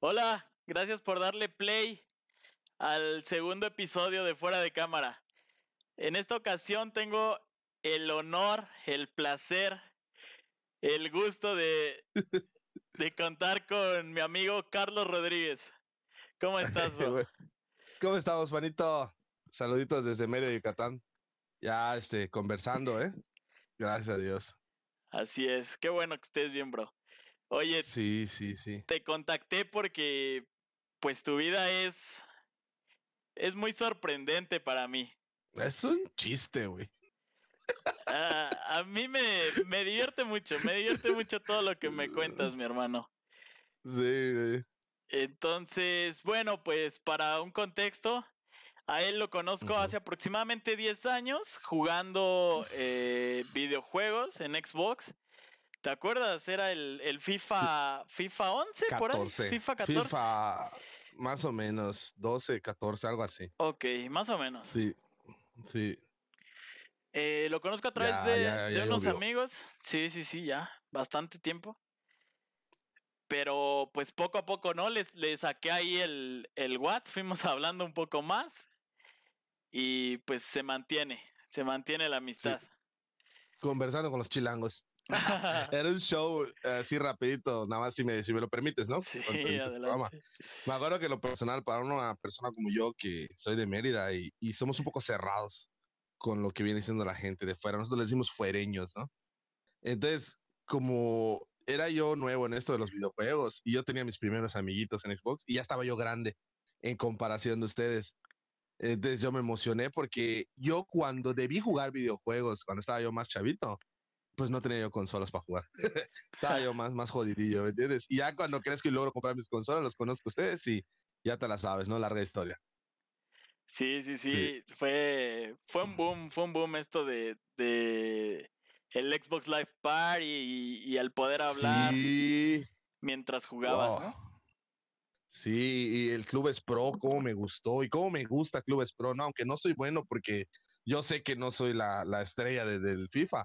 Hola, gracias por darle play al segundo episodio de Fuera de Cámara. En esta ocasión tengo el honor, el placer, el gusto de, de contar con mi amigo Carlos Rodríguez. ¿Cómo estás, bro? ¿Cómo estamos, Juanito? Saluditos desde Mérida, Yucatán. Ya, este, conversando, ¿eh? Gracias a Dios. Así es. Qué bueno que estés bien, bro. Oye, Sí, sí, sí. te contacté porque, pues, tu vida es, es muy sorprendente para mí. Es un chiste, güey. Ah, a mí me, me divierte mucho, me divierte mucho todo lo que me cuentas, mi hermano. Sí, güey. Entonces, bueno, pues para un contexto, a él lo conozco hace aproximadamente 10 años jugando eh, videojuegos en Xbox. ¿Te acuerdas? Era el, el FIFA, FIFA 11 por ahí. 14. FIFA 14. FIFA, más o menos, 12, 14, algo así. Ok, más o menos. Sí, sí. Eh, lo conozco a través Ya, de, ya, de unos amigos. Sí, sí, sí, ya. Bastante tiempo. Pero pues poco a poco, ¿no? Les, le saqué ahí el, el WhatsApp, fuimos hablando un poco más. Y pues se mantiene, se mantiene la amistad. Conversando con los chilangos. Era un show eh, así rapidito, nada más si me, si me lo permites, ¿no? sí, adelante. Me acuerdo que lo personal, para una persona como yo, que soy de Mérida y, y somos un poco cerrados con lo que viene diciendo la gente de fuera, nosotros le decimos fuereños, ¿no? Entonces, como era yo nuevo en esto de los videojuegos y yo tenía mis primeros amiguitos en Xbox y ya estaba yo grande en comparación de ustedes. Entonces yo me emocioné porque yo cuando debí jugar videojuegos, cuando estaba yo más chavito, pues no tenía yo consolas para jugar. estaba yo más, más jodidillo, ¿me entiendes? Y ya cuando crees que logro comprar mis consolas, los conozco a ustedes y ya te la sabes, ¿no? Larga historia. Sí, sí, sí. Fue, fue un boom, fue un boom esto de, de el Xbox Live Party y, y el poder hablar Sí. mientras jugabas, Wow. ¿no? Sí, y el Clubes Pro, cómo me gustó y cómo me gusta Clubes Pro, ¿no? Aunque no soy bueno porque yo sé que no soy la, la estrella de- del FIFA,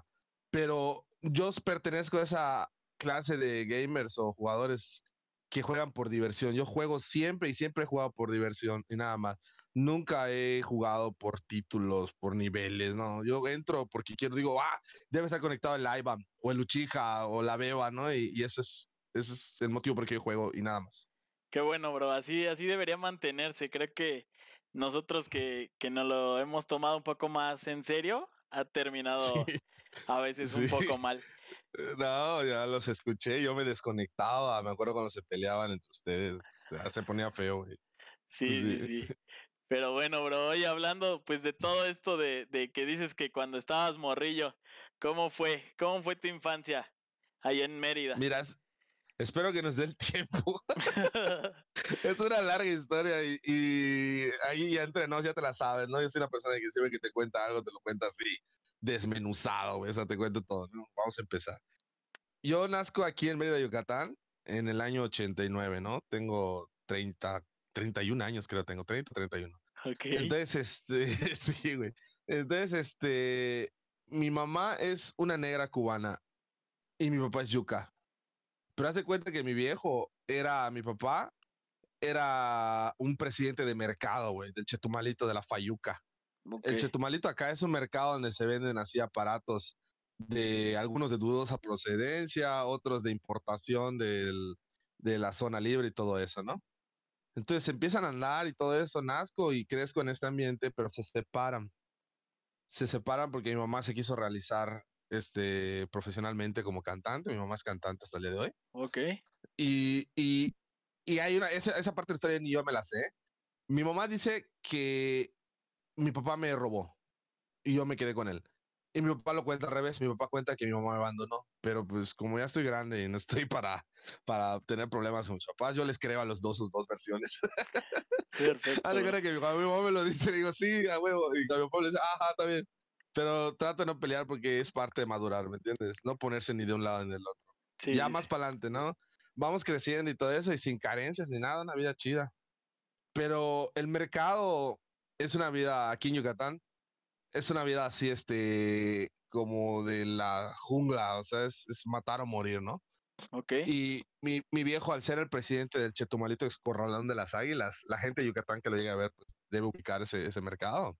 pero yo pertenezco a esa clase de gamers o jugadores que juegan por diversión. Yo juego siempre y siempre he jugado por diversión y nada más. Nunca he jugado por títulos, por niveles, ¿no? Yo entro porque quiero, digo, ah, debe estar conectado el IBAN o el Uchiha o la Beba, ¿no? Y, y ese es, ese es el motivo por el que yo juego y nada más. Qué bueno, bro. Así, así debería mantenerse. Creo que nosotros que, que nos lo hemos tomado un poco más en serio, ha terminado Sí. A veces un poco mal. Eh, No, ya los escuché, yo me desconectaba, me acuerdo cuando se peleaban entre ustedes, se ponía feo, güey. Sí, sí, Sí. Pero bueno, bro, hoy hablando pues de todo esto de, de que dices que cuando estabas morrillo, ¿cómo fue? ¿Cómo fue tu infancia ahí en Mérida? Mira, es- espero que nos dé el tiempo. es una larga historia y, y ahí ya entre nos ya te la sabes, ¿no? Yo soy una persona que siempre que te cuenta algo, te lo cuenta así, desmenuzado, güey, o sea, te cuento todo, ¿no? Vamos a empezar. Yo nazco aquí en Mérida, Yucatán, en el año 89, ¿no? Tengo 30, 31 años, creo, tengo 30, 31. ok. Entonces, este, sí, güey. Entonces, este, mi mamá es una negra cubana y mi papá es yuca. Pero haz de cuenta que mi viejo era, mi papá era un presidente de mercado, güey, del Chetumalito de la Fayuca. El. Chetumalito acá es un mercado donde se venden así aparatos de algunos de dudosa procedencia, otros de importación del- de la zona libre y todo eso, ¿no? Entonces empiezan a andar y todo eso, nazco y crezco en este ambiente, pero se separan. Se separan porque mi mamá se quiso realizar este, profesionalmente como cantante, mi mamá es cantante hasta el día de hoy. Ok. Y, y, y hay una, esa, esa parte de la historia ni yo me la sé. Mi mamá dice que mi papá me robó y yo me quedé con él. Y mi papá lo cuenta al revés, mi papá cuenta que mi mamá me abandonó, pero pues como ya estoy grande y no estoy para, para tener problemas con mis papás, yo les creo a los dos sus dos versiones. Perfecto. Cuenta que cuando mi mamá me lo dice, digo, sí, a huevo, y mi papá le dice, ajá, está bien. Pero trato de no pelear porque es parte de madurar, ¿me entiendes? No ponerse ni de un lado ni del otro Sí, ya sí, más para adelante, ¿no? Vamos creciendo y todo eso y sin carencias ni nada, una vida chida. Pero el mercado es una vida aquí en Yucatán, es una vida así, este, como de la jungla, o sea, es, es matar o morir, ¿no? Ok. Y mi, mi viejo, al ser el presidente del Chetumalito Corralón de las Águilas, la gente de Yucatán que lo llegue a ver, pues, debe ubicar ese, ese mercado.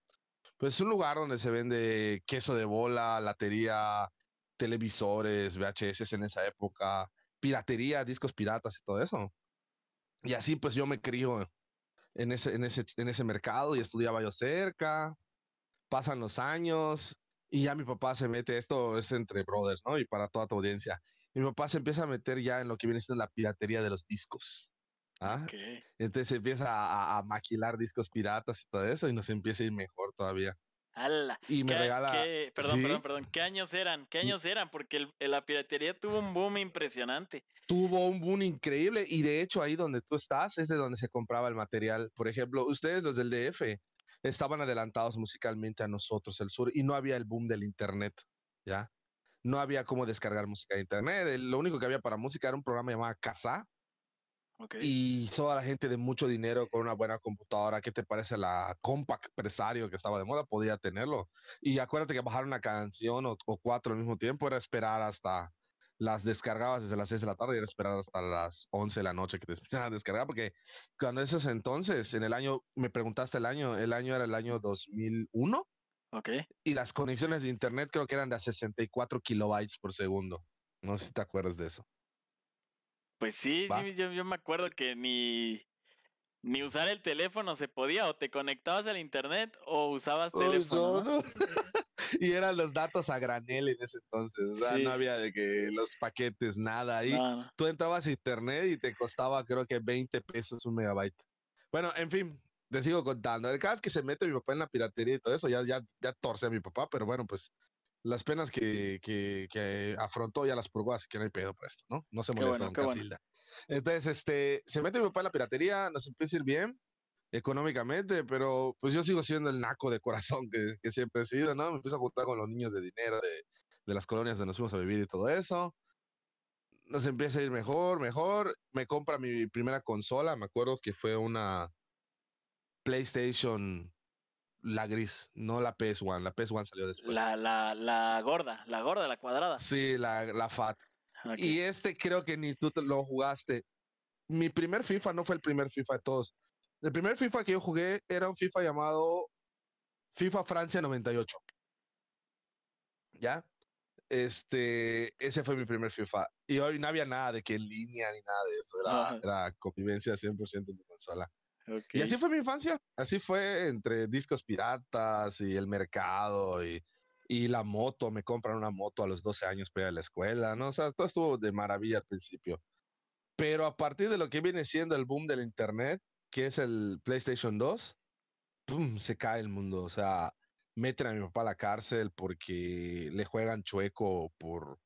Pues es un lugar donde se vende queso de bola, latería, televisores, VHS en esa época, piratería, discos piratas y todo eso. Y así pues yo me crío en ese, en ese, en ese mercado y estudiaba yo cerca. Pasan los años y ya mi papá se mete, esto es entre brothers, ¿no? Y para toda tu audiencia. Mi papá se empieza a meter ya en lo que viene siendo la piratería de los discos. ¿ah? ok. Entonces empieza a- a maquilar discos piratas y todo eso y nos empieza a ir mejor todavía. Y me ¿Qué- regala... qué- perdón, ¿Sí? perdón, perdón. ¿Qué años eran? ¿Qué años eran? Porque el- la piratería tuvo un boom impresionante. tuvo un boom increíble y de hecho ahí donde tú estás es de donde se compraba el material. Por ejemplo, ustedes los del DF estaban adelantados musicalmente a nosotros, el sur, y no había el boom del internet, ¿ya? No había cómo descargar música de internet. Lo único que había para música era un programa llamado Casa Ok. y toda la gente de mucho dinero con una buena computadora. ¿Qué te parece la Compact Presario que estaba de moda? Podía tenerlo. Y acuérdate que bajar una canción o, o cuatro al mismo tiempo era esperar hasta las descargabas desde las 6 de la tarde y era esperar hasta las 11 de la noche que te empezaran a descargar, porque cuando esos entonces, en el año, me preguntaste el año, el año era el año 2001 Ok. y las conexiones de internet creo que eran de a 64 kilobytes por segundo. No sé si te acuerdas de eso. Pues sí, sí, yo, yo me acuerdo que ni, ni usar el teléfono se podía, o te conectabas al internet o usabas teléfono. no, ¿no? no. y eran los datos a granel en ese entonces. O sea, Sí. no había de que los paquetes, nada. Ahí No, tú entrabas a internet y te costaba creo que 20 pesos un megabyte. Bueno, en fin, te sigo contando. El caso es que se mete mi papá en la piratería y todo eso, ya, ya, ya torce a mi papá, pero bueno, pues las penas que, que, que afrontó ya las purgó, así que no hay pedo por esto, ¿no? No se molesta bueno, bueno. Entonces, este, se mete mi papá en la piratería, nos empieza a ir bien económicamente, pero pues yo sigo siendo el naco de corazón que, que siempre he sido, ¿no? Me empiezo a juntar con los niños de dinero de, de las colonias donde nos fuimos a vivir y todo eso. Nos empieza a ir mejor, mejor. Me compra mi primera consola, me acuerdo que fue una PlayStation, la gris, no la PS1, la PS1 salió después. La, la, la gorda, la gorda, la cuadrada. Sí, la, la FAT. Y este creo que ni tú lo jugaste. Mi primer FIFA no fue el primer FIFA de todos. El primer FIFA que yo jugué era un FIFA llamado FIFA Francia 98. ¿Ya? Este, ese fue mi primer FIFA. Y hoy no había nada de que en línea ni nada de eso. Era, Ajá. era convivencia 100% en mi consola. Ok. Y así fue mi infancia. Así fue entre discos piratas y el mercado y, y la moto. Me compran una moto a los 12 años para ir a la escuela, ¿no? O sea, todo estuvo de maravilla al principio. Pero a partir de lo que viene siendo el boom del Internet, que es el PlayStation 2, ¡pum! se cae el mundo. O sea, meten a mi papá a la cárcel porque le juegan chueco por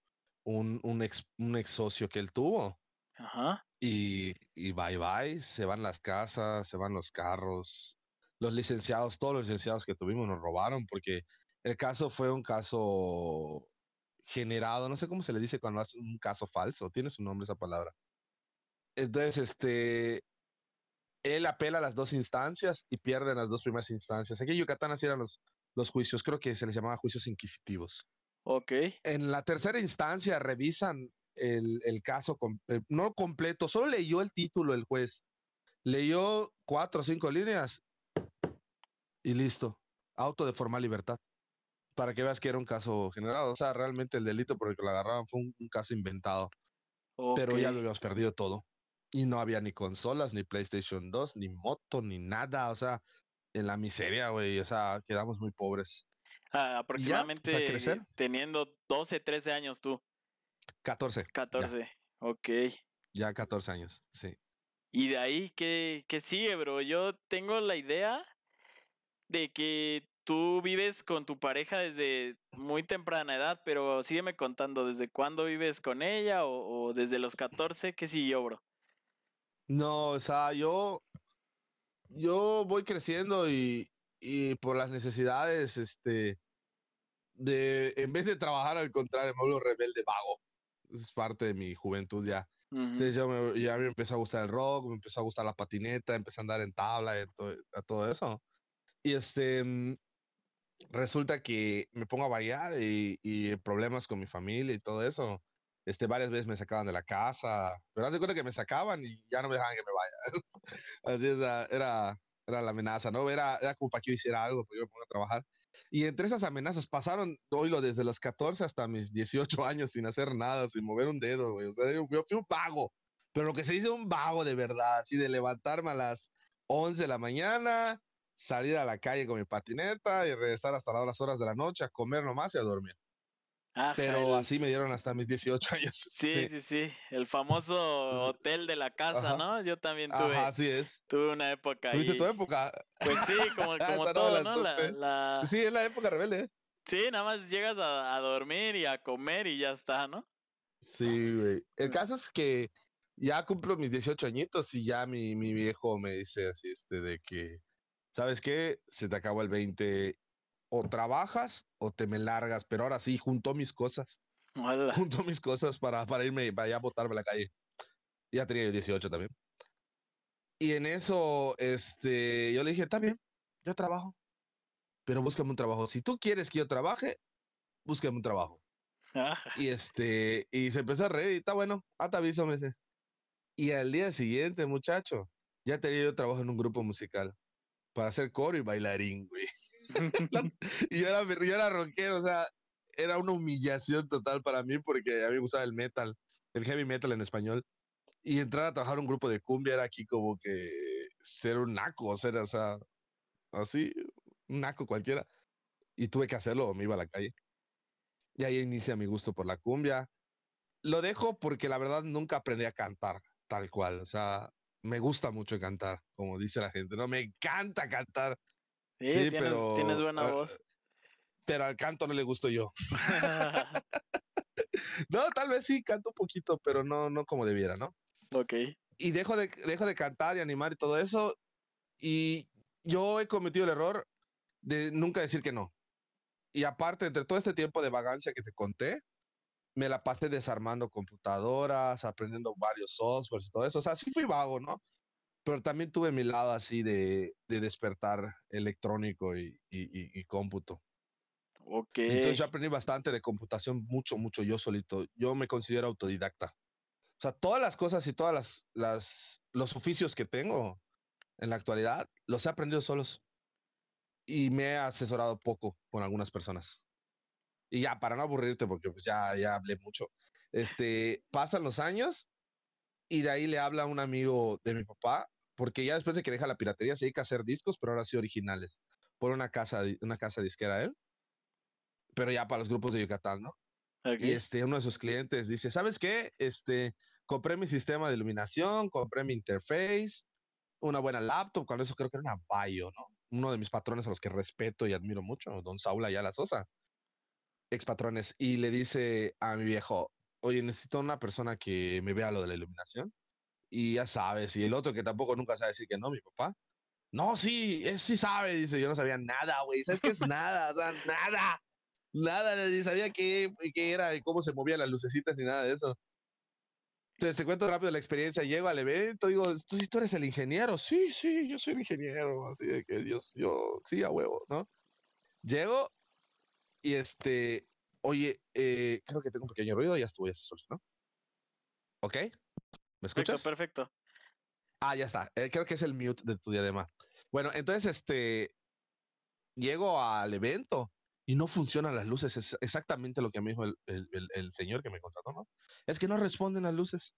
un, un, ex, un ex socio que él tuvo. Ajá. Y, y bye bye, se van las casas, se van los carros. Los licenciados, todos los licenciados que tuvimos nos robaron porque el caso fue un caso generado, no sé cómo se le dice cuando hace un caso falso, tiene su nombre esa palabra. Entonces, este, él apela a las dos instancias y pierde en las dos primeras instancias. Aquí en Yucatán así eran los, los juicios, creo que se les llamaba juicios inquisitivos Ok. en la tercera instancia revisan el, el caso, eh, no completo, solo leyó el título el juez. Leyó cuatro o cinco líneas y listo. Auto de formal libertad. Para que veas que era un caso generado. O sea, realmente el delito por el que lo agarraban fue un, un caso inventado. Pero ya lo habíamos perdido todo. Y no había ni consolas, ni PlayStation 2, ni moto, ni nada. O sea, en la miseria, güey. O sea, quedamos muy pobres. Ah, aproximadamente teniendo 12, 13 años tú. 14. ya, 14. Ok. ya 14 años, sí. Y de ahí, ¿qué, ¿qué sigue, bro? Yo tengo la idea de que tú vives con tu pareja desde muy temprana edad, pero sígueme contando, ¿desde cuándo vives con ella o, o desde los 14? ¿Qué siguió, bro? No, o sea, yo, yo voy creciendo y, y por las necesidades, este, de, en vez de trabajar, al contrario, me vuelvo rebelde vago. Es parte de mi juventud ya. Ujú. Entonces yo me, ya me empezó a gustar el rock, me empezó a gustar la patineta, empecé a andar en tabla y todo, a todo eso. Y este, mm, resulta que me pongo a variar y, y problemas con mi familia y todo eso. Este, varias veces me sacaban de la casa, pero hace cuenta que me sacaban y ya no me dejaban que me vaya. Así es, era, era la amenaza, ¿no? Era, era como para que yo hiciera algo, para que yo me ponga a trabajar. Y entre esas amenazas pasaron, lo desde los 14 hasta mis 18 años sin hacer nada, sin mover un dedo, güey. O sea, yo, yo fui un vago. Pero lo que se dice un vago de verdad, así de levantarme a las 11 de la mañana, salir a la calle con mi patineta y regresar hasta las horas de la noche a comer nomás y a dormir. Ajá, Pero el- así me dieron hasta mis 18 años. Sí, sí, sí, el famoso hotel de la casa, Ajá. ¿no? Yo también tuve, Ajá, así es. tuve una época ¿Tuviste ahí. tu época? Pues sí, como, como todo, ¿no? La, la- Sí, es la época rebelde. ¿eh? Sí, nada más llegas a, a dormir y a comer y ya está, ¿no? Sí, güey. El Mm. caso es que ya cumplo mis 18 añitos y ya mi, mi viejo me dice así, este, de que, ¿sabes qué? Se te acabó el 20. O trabajas o te me largas, pero ahora sí, juntó mis cosas. Hola. Juntó mis cosas para, para irme, para ya botarme a la calle. Ya tenía yo 18 también. Y en eso, este, yo le dije, está bien, yo trabajo, pero búscame un trabajo. Si tú quieres que yo trabaje, búscame un trabajo. Ajá. Y este, y se empezó a reír, y está bueno, ah, te aviso, me dice. Y al día siguiente, muchacho, ya tenía yo trabajo en un grupo musical para hacer coro y bailarín, güey. Y yo era, yo era rockero, o sea, era una humillación total para mí porque a mí me gustaba el metal, el heavy metal en español. Y entrar a trabajar en un grupo de cumbia era aquí como que ser un naco, ser, o sea, así, un naco cualquiera. Y tuve que hacerlo me iba a la calle. Y ahí inicia mi gusto por la cumbia. Lo dejo porque la verdad nunca aprendí a cantar tal cual. O sea, me gusta mucho cantar, como dice la gente, ¿no? Me encanta cantar, Sí, Sí, tienes, tienes pero, buena eh, voz. pero al canto no le gusto yo. No, tal vez sí canto un poquito, pero no, no como debiera, ¿no? ok. Y dejo de, dejo de cantar y animar y todo eso. Y yo he cometido el error de nunca decir que no. Y aparte, entre todo este tiempo de vagancia que te conté, me la pasé desarmando computadoras, aprendiendo varios softwares y todo eso. O sea, sí fui vago, ¿no? Pero también tuve mi lado así de, de despertar electrónico y, y, y- y cómputo. Ok. Entonces yo aprendí bastante de computación, mucho, mucho yo solito. Yo me considero autodidacta. O sea, todas las cosas y todas las, las, los oficios que tengo en la actualidad, los he aprendido solos. Y me he asesorado poco con algunas personas. Y ya, para no aburrirte, porque pues ya, ya hablé mucho. Este, pasan los años y de ahí le habla un amigo de mi papá, porque ya después de que deja la piratería se dedica a hacer discos, pero ahora sí originales, por una casa, una casa disquera él, pero ya para los grupos de Yucatán, ¿no? Y este, uno de sus clientes dice, ¿sabes qué? Este, compré mi sistema de iluminación, compré mi interface, una buena laptop, con eso creo que era una Bayo, ¿no? Uno de mis patrones a los que respeto y admiro mucho, don Saúl Ayala Sosa, ex patrones, y le dice a mi viejo, oye, necesito una persona que me vea lo de la iluminación. Y ya sabes, y el otro que tampoco nunca sabe decir que no, mi papá. No, sí, sí sabe, dice, yo no sabía nada, güey, ¿sabes qué es nada? O sea, nada, nada, ni sabía qué, qué era y cómo se movían las lucecitas ni nada de eso. Entonces, te cuento rápido la experiencia, llego al evento, digo, ¿tú, tú eres el ingeniero? Sí, sí, yo soy el ingeniero, así de que Dios, yo, sí, a huevo, ¿no? Llego y este, oye, eh, creo que tengo un pequeño ruido, ya se solucionó. ¿Ok? ¿Me Perfecto, escuchas? perfecto. Ah, ya está. Eh, creo que es el mute de tu diadema. Bueno, entonces, este, llego al evento y no funcionan las luces. Es exactamente lo que me dijo el, el- el- el señor que me contrató, ¿no? Es que no responden las luces.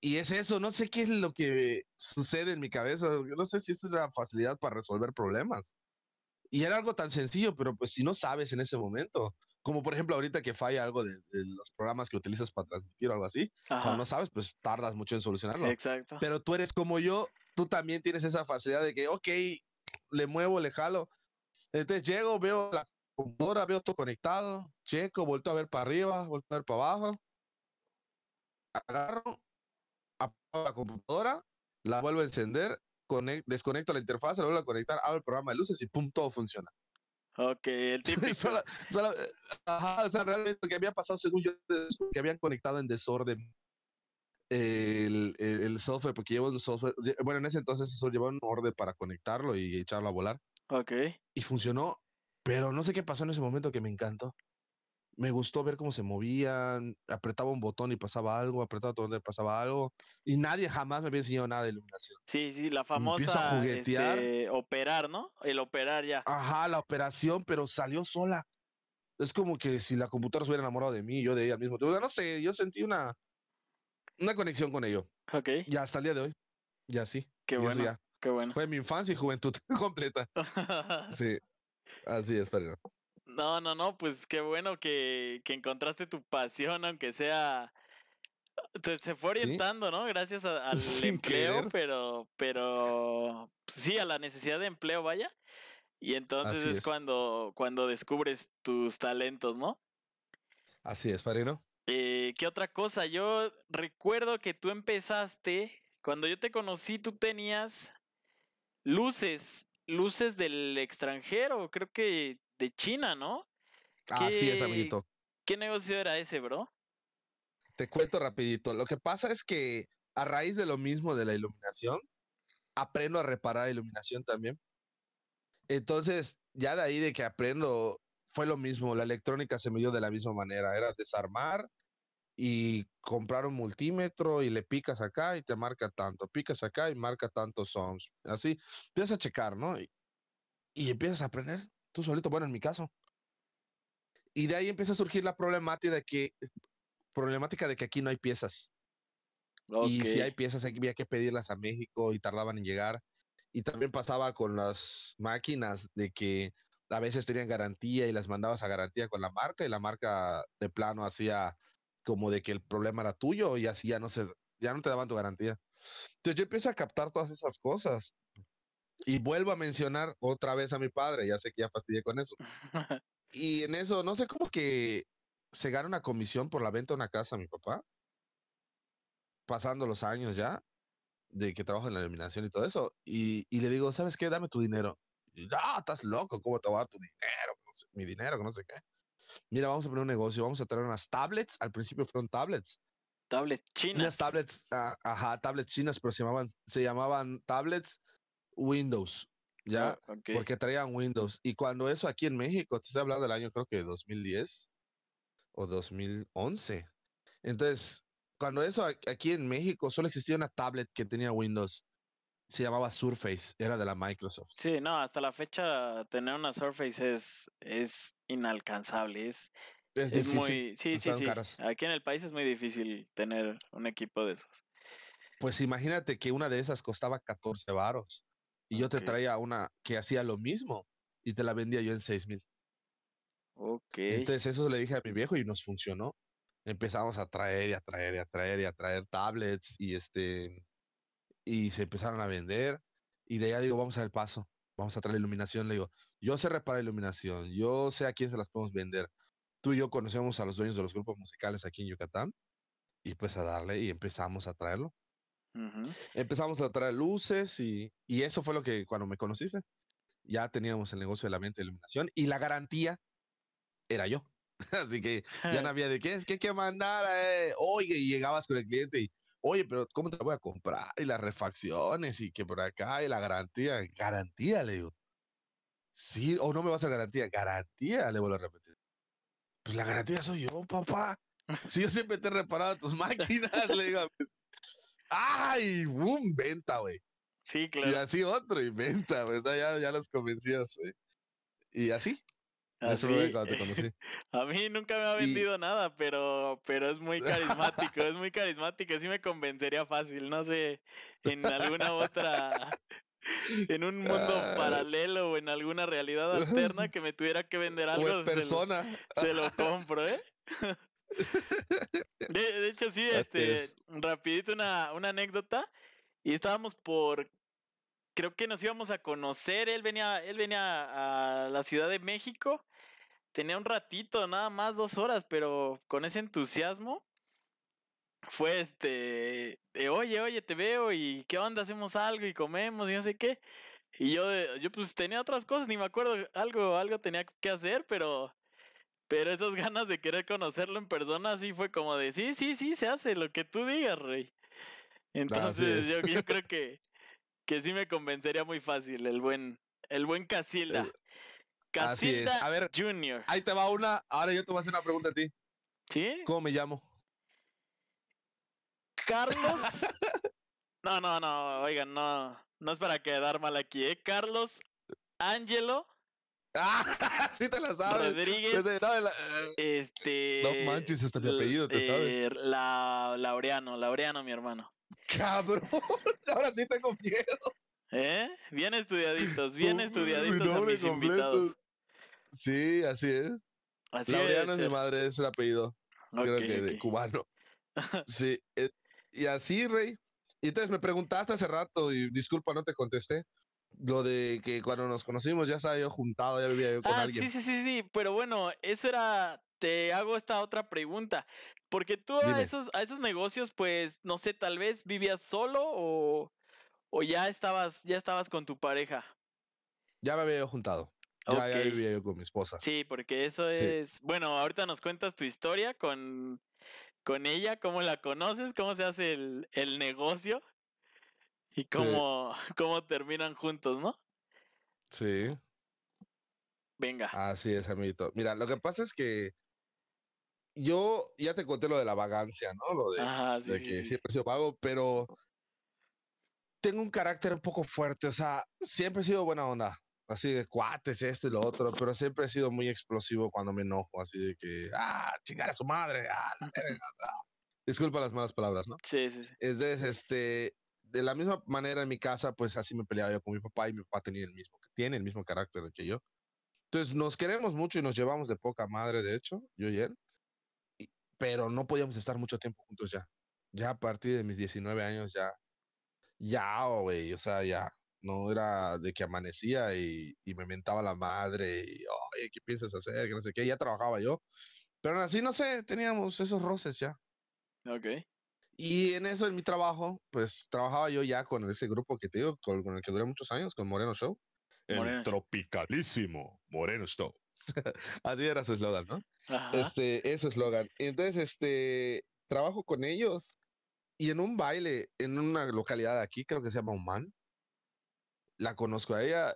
Y es eso, no sé qué es lo que sucede en mi cabeza. Yo no sé si es una facilidad para resolver problemas. Y era algo tan sencillo, pero pues si no sabes en ese momento, como por ejemplo ahorita que falla algo de, de los programas que utilizas para transmitir o algo así, cuando Ajá. no sabes, pues tardas mucho en solucionarlo Exacto. pero tú eres como yo, tú también tienes esa facilidad de que, ok, le muevo, le jalo. Entonces llego, veo la computadora, veo todo conectado, checo, vuelto a ver para arriba, vuelto a ver para abajo, agarro, apago la computadora, la vuelvo a encender, conec- desconecto la interfaz, la vuelvo a conectar, abro el programa de luces y pum, todo funciona. Ok, el típico. Solo- solo- ajá, o sea, realmente lo que había pasado, según yo, que habían conectado en desorden el, el- el software, porque llevo un software, bueno, en ese entonces eso llevaba un orden para conectarlo y echarlo a volar, Ok. y funcionó, pero no sé qué pasó en ese momento que me encantó. Me gustó ver cómo se movían, apretaba un botón y pasaba algo, apretaba otro botón y pasaba algo, y nadie jamás me había enseñado nada de iluminación. Sí, sí, la Empiezo a famosa juguetear. este, operar, ¿no? El operar ya. Ajá, la operación, pero salió sola. Es como que si la computadora se hubiera enamorado de mí, yo de ella al mismo tiempo. No sé, yo sentí una, una conexión con ello. Ok, Y hasta el día de hoy, ya sí. qué bueno, ya. qué bueno. Fue mi infancia y juventud completa. Sí, así es, pero No, no, no, pues qué bueno que, que encontraste tu pasión, aunque sea... Se, se fue Sí. orientando, ¿no? Gracias a- al Sin empleo, querer. pero, pero sí, a la necesidad de empleo, vaya. Y entonces es, es. cuando, cuando descubres tus talentos, ¿no? así es, padrino. Eh, ¿Qué otra cosa? Yo recuerdo que tú empezaste, cuando yo te conocí, tú tenías luces, luces del extranjero, creo que de China, ¿no? Así es, ¿Qué- amiguito. ¿Qué negocio era ese, bro? Te cuento rapidito. Lo que pasa es que a raíz de lo mismo de la iluminación, aprendo a reparar iluminación también. Entonces, ya de ahí de que aprendo, fue lo mismo. La electrónica se me dio de la misma manera. Era desarmar y comprar un multímetro y le picas acá y te marca tanto. Picas acá y marca tantos ohms. Así, empiezas a checar, ¿no? Y, y empiezas a aprender tú solito, bueno, en mi caso. Y de ahí empieza a surgir la problemática de que, problemática de que aquí no hay piezas. Y si hay piezas, aquí había que pedirlas a México y tardaban en llegar. Y también pasaba con las máquinas de que a veces tenían garantía y las mandabas a garantía con la marca y la marca de plano hacía como de que el problema era tuyo y así ya no se, ya no te daban tu garantía. Entonces yo empiezo a captar todas esas cosas y vuelvo a mencionar otra vez a mi padre, ya sé que ya fastidié con eso. Y en eso, no sé cómo que se gana una comisión por la venta de una casa, mi papá. Pasando los años ya, de que trabajo en la iluminación y todo eso. Y, y le digo, ¿sabes qué? Dame tu dinero. Y, ah, estás loco, ¿cómo te va a dar tu dinero? No sé, mi dinero, no sé qué. Mira, vamos a poner un negocio, vamos a traer unas tablets. Al principio fueron tablets. Tablets Unas chinas. tablets, ah, ajá, tablets chinas, pero se llamaban, se llamaban tablets Windows. ¿Ya? Ah, porque traían Windows. Y cuando eso aquí en México, te estoy hablando del año creo que 2010 o 2011. Entonces, cuando eso aquí en México solo existía una tablet que tenía Windows. Se llamaba Surface, era de la Microsoft. Sí, no, hasta la fecha tener una Surface es, es inalcanzable, es, Es es difícil. muy... Sí, sí, sí. caras. Aquí en el país es muy difícil tener un equipo de esos. Pues imagínate que una de esas costaba 14 varos. Y yo te traía una que hacía lo mismo y te la vendía yo en 6 mil. Ok. Entonces eso le dije a mi viejo y nos funcionó. Empezamos a traer y a traer y a traer y a traer tablets y este y se empezaron a vender y de allá digo, vamos al paso, vamos a traer iluminación, le digo, yo sé reparar iluminación, yo sé a quién se las podemos vender. Tú y yo conocemos a los dueños de los grupos musicales aquí en Yucatán y pues a darle y empezamos a traerlo. Ujú. Empezamos a traer luces y, y eso fue lo que cuando me conociste, ya teníamos el negocio de la venta de iluminación y la garantía era yo. Así que ya no había de qué es que hay que mandar, eh, oye, y llegabas con el cliente y, oye, pero ¿cómo te la voy a comprar? Y las refacciones y que por acá y la garantía, garantía, le digo. Sí, o no me vas a garantía, garantía, le vuelvo a repetir. Pues la garantía soy yo, papá. Si yo siempre te he reparado tus máquinas, le digo. ¡Ay! ¡Boom! Venta, güey. Sí, Y claro. así otro y venta, güey. O sea, ya, ya los convencías, güey. Y así, eso fue Así, cuando te conocí. A mí nunca me ha Y- vendido nada, pero, pero es muy carismático, es muy carismático, sí me convencería fácil, no sé, en alguna otra, en un mundo Ay. paralelo o en alguna realidad alterna que me tuviera que vender O algo, en se lo- persona. se lo compro, ¿eh? De, de hecho, sí, este, es. rapidito una, una anécdota. Y estábamos por, creo que nos íbamos a conocer. Él venía, él venía a la Ciudad de México. Tenía un ratito, nada más dos horas, pero con ese entusiasmo fue este, de, oye, oye, te veo y qué onda, hacemos algo y comemos y no sé qué. Y yo, yo pues tenía otras cosas, ni me acuerdo, algo, algo tenía que hacer, pero, pero esas ganas de querer conocerlo en persona, sí fue como de, sí, sí, sí, se hace lo que tú digas, rey. Entonces, yo, creo que, que sí me convencería muy fácil el buen, el buen Casilda. Así es. Casilda A ver, Jr. ahí te va una. Ahora yo te voy a hacer una pregunta a ti. ¿Sí? ¿Cómo me llamo? Carlos. No, no, no, oigan, no. No es para quedar mal aquí, ¿eh? Carlos Ángelo Ah, sí te la sabes. Rodríguez. Desde- no, la- eh, Este. No manches, hasta mi apellido te eh, sabes. La, Laureano, Laureano, mi hermano. Cabrón, ahora sí tengo miedo. ¿Eh? Bien estudiaditos, bien estudiaditos a mis completo. invitados. Sí, así es. Así Laureano es mi ser. madre, es el apellido. creo Ok, que de cubano. Sí, eh, y así, Rey. Y entonces me preguntaste hace rato, y disculpa, no te contesté, lo de que cuando nos conocimos ya estaba yo juntado, ya vivía yo con Ah, alguien. sí, sí, sí, sí, pero bueno, eso era, te hago esta otra pregunta, porque tú a esos, a esos negocios, pues, no sé, tal vez vivías solo o, o ya estabas, ya estabas con tu pareja. Ya me había yo juntado. Ya, ya vivía yo con mi esposa. Sí, porque eso Sí. es, bueno, ahorita nos cuentas tu historia con, con ella, cómo la conoces, cómo se hace el, el negocio y cómo, cómo terminan juntos, ¿no? Sí, Venga. así es, amiguito. Mira, lo que pasa es que yo ya te conté lo de la vagancia, ¿no? Lo de, Ajá, sí, de sí, que siempre he sido vago, pero tengo un carácter un poco fuerte, o sea, siempre he sido buena onda, así de cuates, esto y lo otro, pero siempre he sido muy explosivo cuando me enojo, así de que, ah, chingar a su madre, ah, la verga", o sea, disculpa las malas palabras, ¿no? Sí, sí, sí. Entonces, este, de la misma manera en mi casa, pues así me peleaba yo con mi papá y mi papá tenía el mismo, tiene el mismo carácter que yo. Entonces, nos queremos mucho y nos llevamos de poca madre, de hecho, yo y él, y- pero no podíamos estar mucho tiempo juntos ya. Ya a partir de mis 19 años, ya, ya, oh, güey, o sea, ya. No era de que amanecía y, y me mentaba la madre y, oye, ¿qué piensas hacer? Que no sé qué, ya trabajaba yo. Pero así, no sé, teníamos esos roces ya. Ok. Y en eso, en mi trabajo, pues trabajaba yo ya con ese grupo que te digo, con, con el que duré muchos años, con Moreno Show. El Moreno Show. tropicalísimo Moreno Show. Así era su eslogan, ¿no? Ajá. Este, es su eslogan. Entonces, este, trabajo con ellos y en un baile, en una localidad de aquí, creo que se llama Humán, la conozco a ella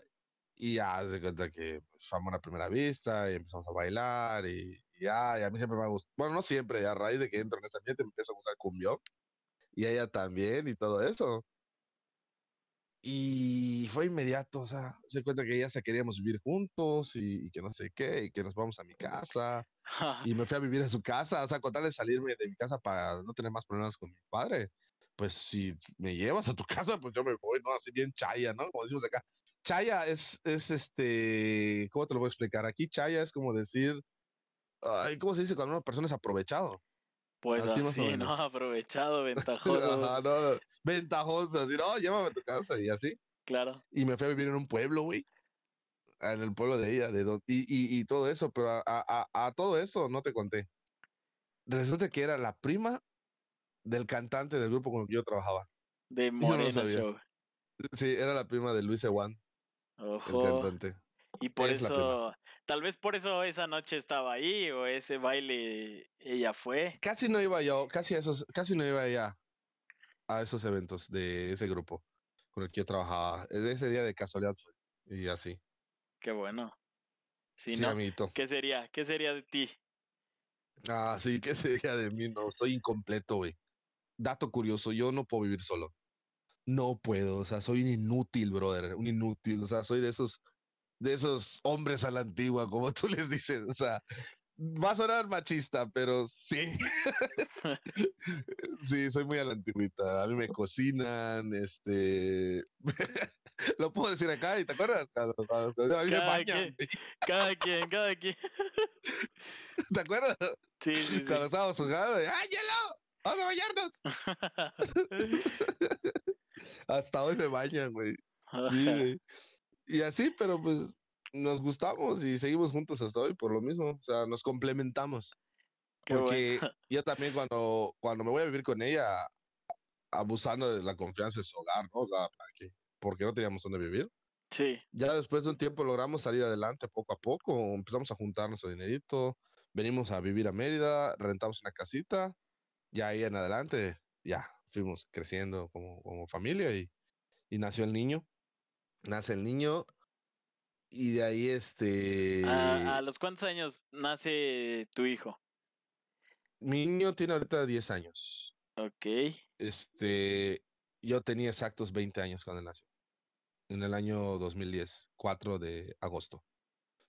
y ya se cuenta que pues, fue a primera vista y empezamos a bailar y ya, y a mí siempre me ha gustado, bueno, no siempre, a raíz de que entro en este ambiente me empieza a gustar cumbión y a ella también y todo eso. Y fue inmediato, o sea, se cuenta que ya se queríamos vivir juntos y, y que no sé qué, y que nos vamos a mi casa y me fui a vivir a su casa, o sea, con tal de salirme de mi casa para no tener más problemas con mi padre, pues si me llevas a tu casa, pues yo me voy, ¿no? Así bien chaya, ¿no? Como decimos acá. Chaya es, es este, ¿cómo te lo voy a explicar? Aquí chaya es como decir, ay, ¿cómo se dice cuando una persona es aprovechado? Pues así así, ¿no? Aprovechado, ventajoso. Ajá, no, no, ventajoso, así, no, llévame a tu casa y así. Claro. Y me fui a vivir en un pueblo, güey. En el pueblo de ella, de don- y, y, y todo eso, pero a, a, a- todo eso no te conté. Resulta que era la prima del cantante del grupo con el que yo trabajaba. De no Moreno sabía. Show. Sí, era la prima de Luis Ewan, el Ojo. cantante. Y por Es eso, tal vez por eso esa noche estaba ahí o ese baile ella fue. Casi no iba yo, casi esos, casi no iba ya a esos eventos de ese grupo con el que yo trabajaba. E- Ese día de casualidad fue. Y así. Qué bueno. Si Sí, no, amiguito. ¿qué sería? ¿Qué sería de ti? Ah, sí, ¿qué sería de mí? No, soy incompleto, güey. Dato curioso, yo no puedo vivir solo. No puedo, o sea, soy un inútil, brother, un inútil, o sea, soy de esos, de esos hombres a la antigua, como tú les dices, o sea, va a sonar machista, pero sí. sí, soy muy a la antigüita. A mí me cocinan, este, lo puedo decir acá, ¿y te acuerdas? A mí me Cada bañan, Cada quien, cada quien. ¿te acuerdas? Sí, sí, sí. Cuando estábamos jugando, ¡ay, hielo! ¡Vamos a bañarnos! Hasta hoy me bañan, güey. Sí, güey. Y así, pero pues nos gustamos y seguimos juntos hasta hoy por lo mismo. O sea, nos complementamos. Qué Porque bueno. yo también cuando, cuando me voy a vivir con ella, abusando de la confianza de su hogar, ¿no? O sea, ¿para qué? porque no teníamos dónde vivir. Sí, Ya después de un tiempo logramos salir adelante poco a poco, empezamos a juntar nuestro dinerito, venimos a vivir a Mérida, rentamos una casita, ya ahí en adelante, ya fuimos creciendo como, como familia y, y nació el niño. Nace el niño y de ahí este... ¿A, a los cuántos años nace tu hijo? Mi niño tiene ahorita 10 años. Ok. Este, yo tenía exactos 20 años cuando nació. En el año 2010, 4 de agosto.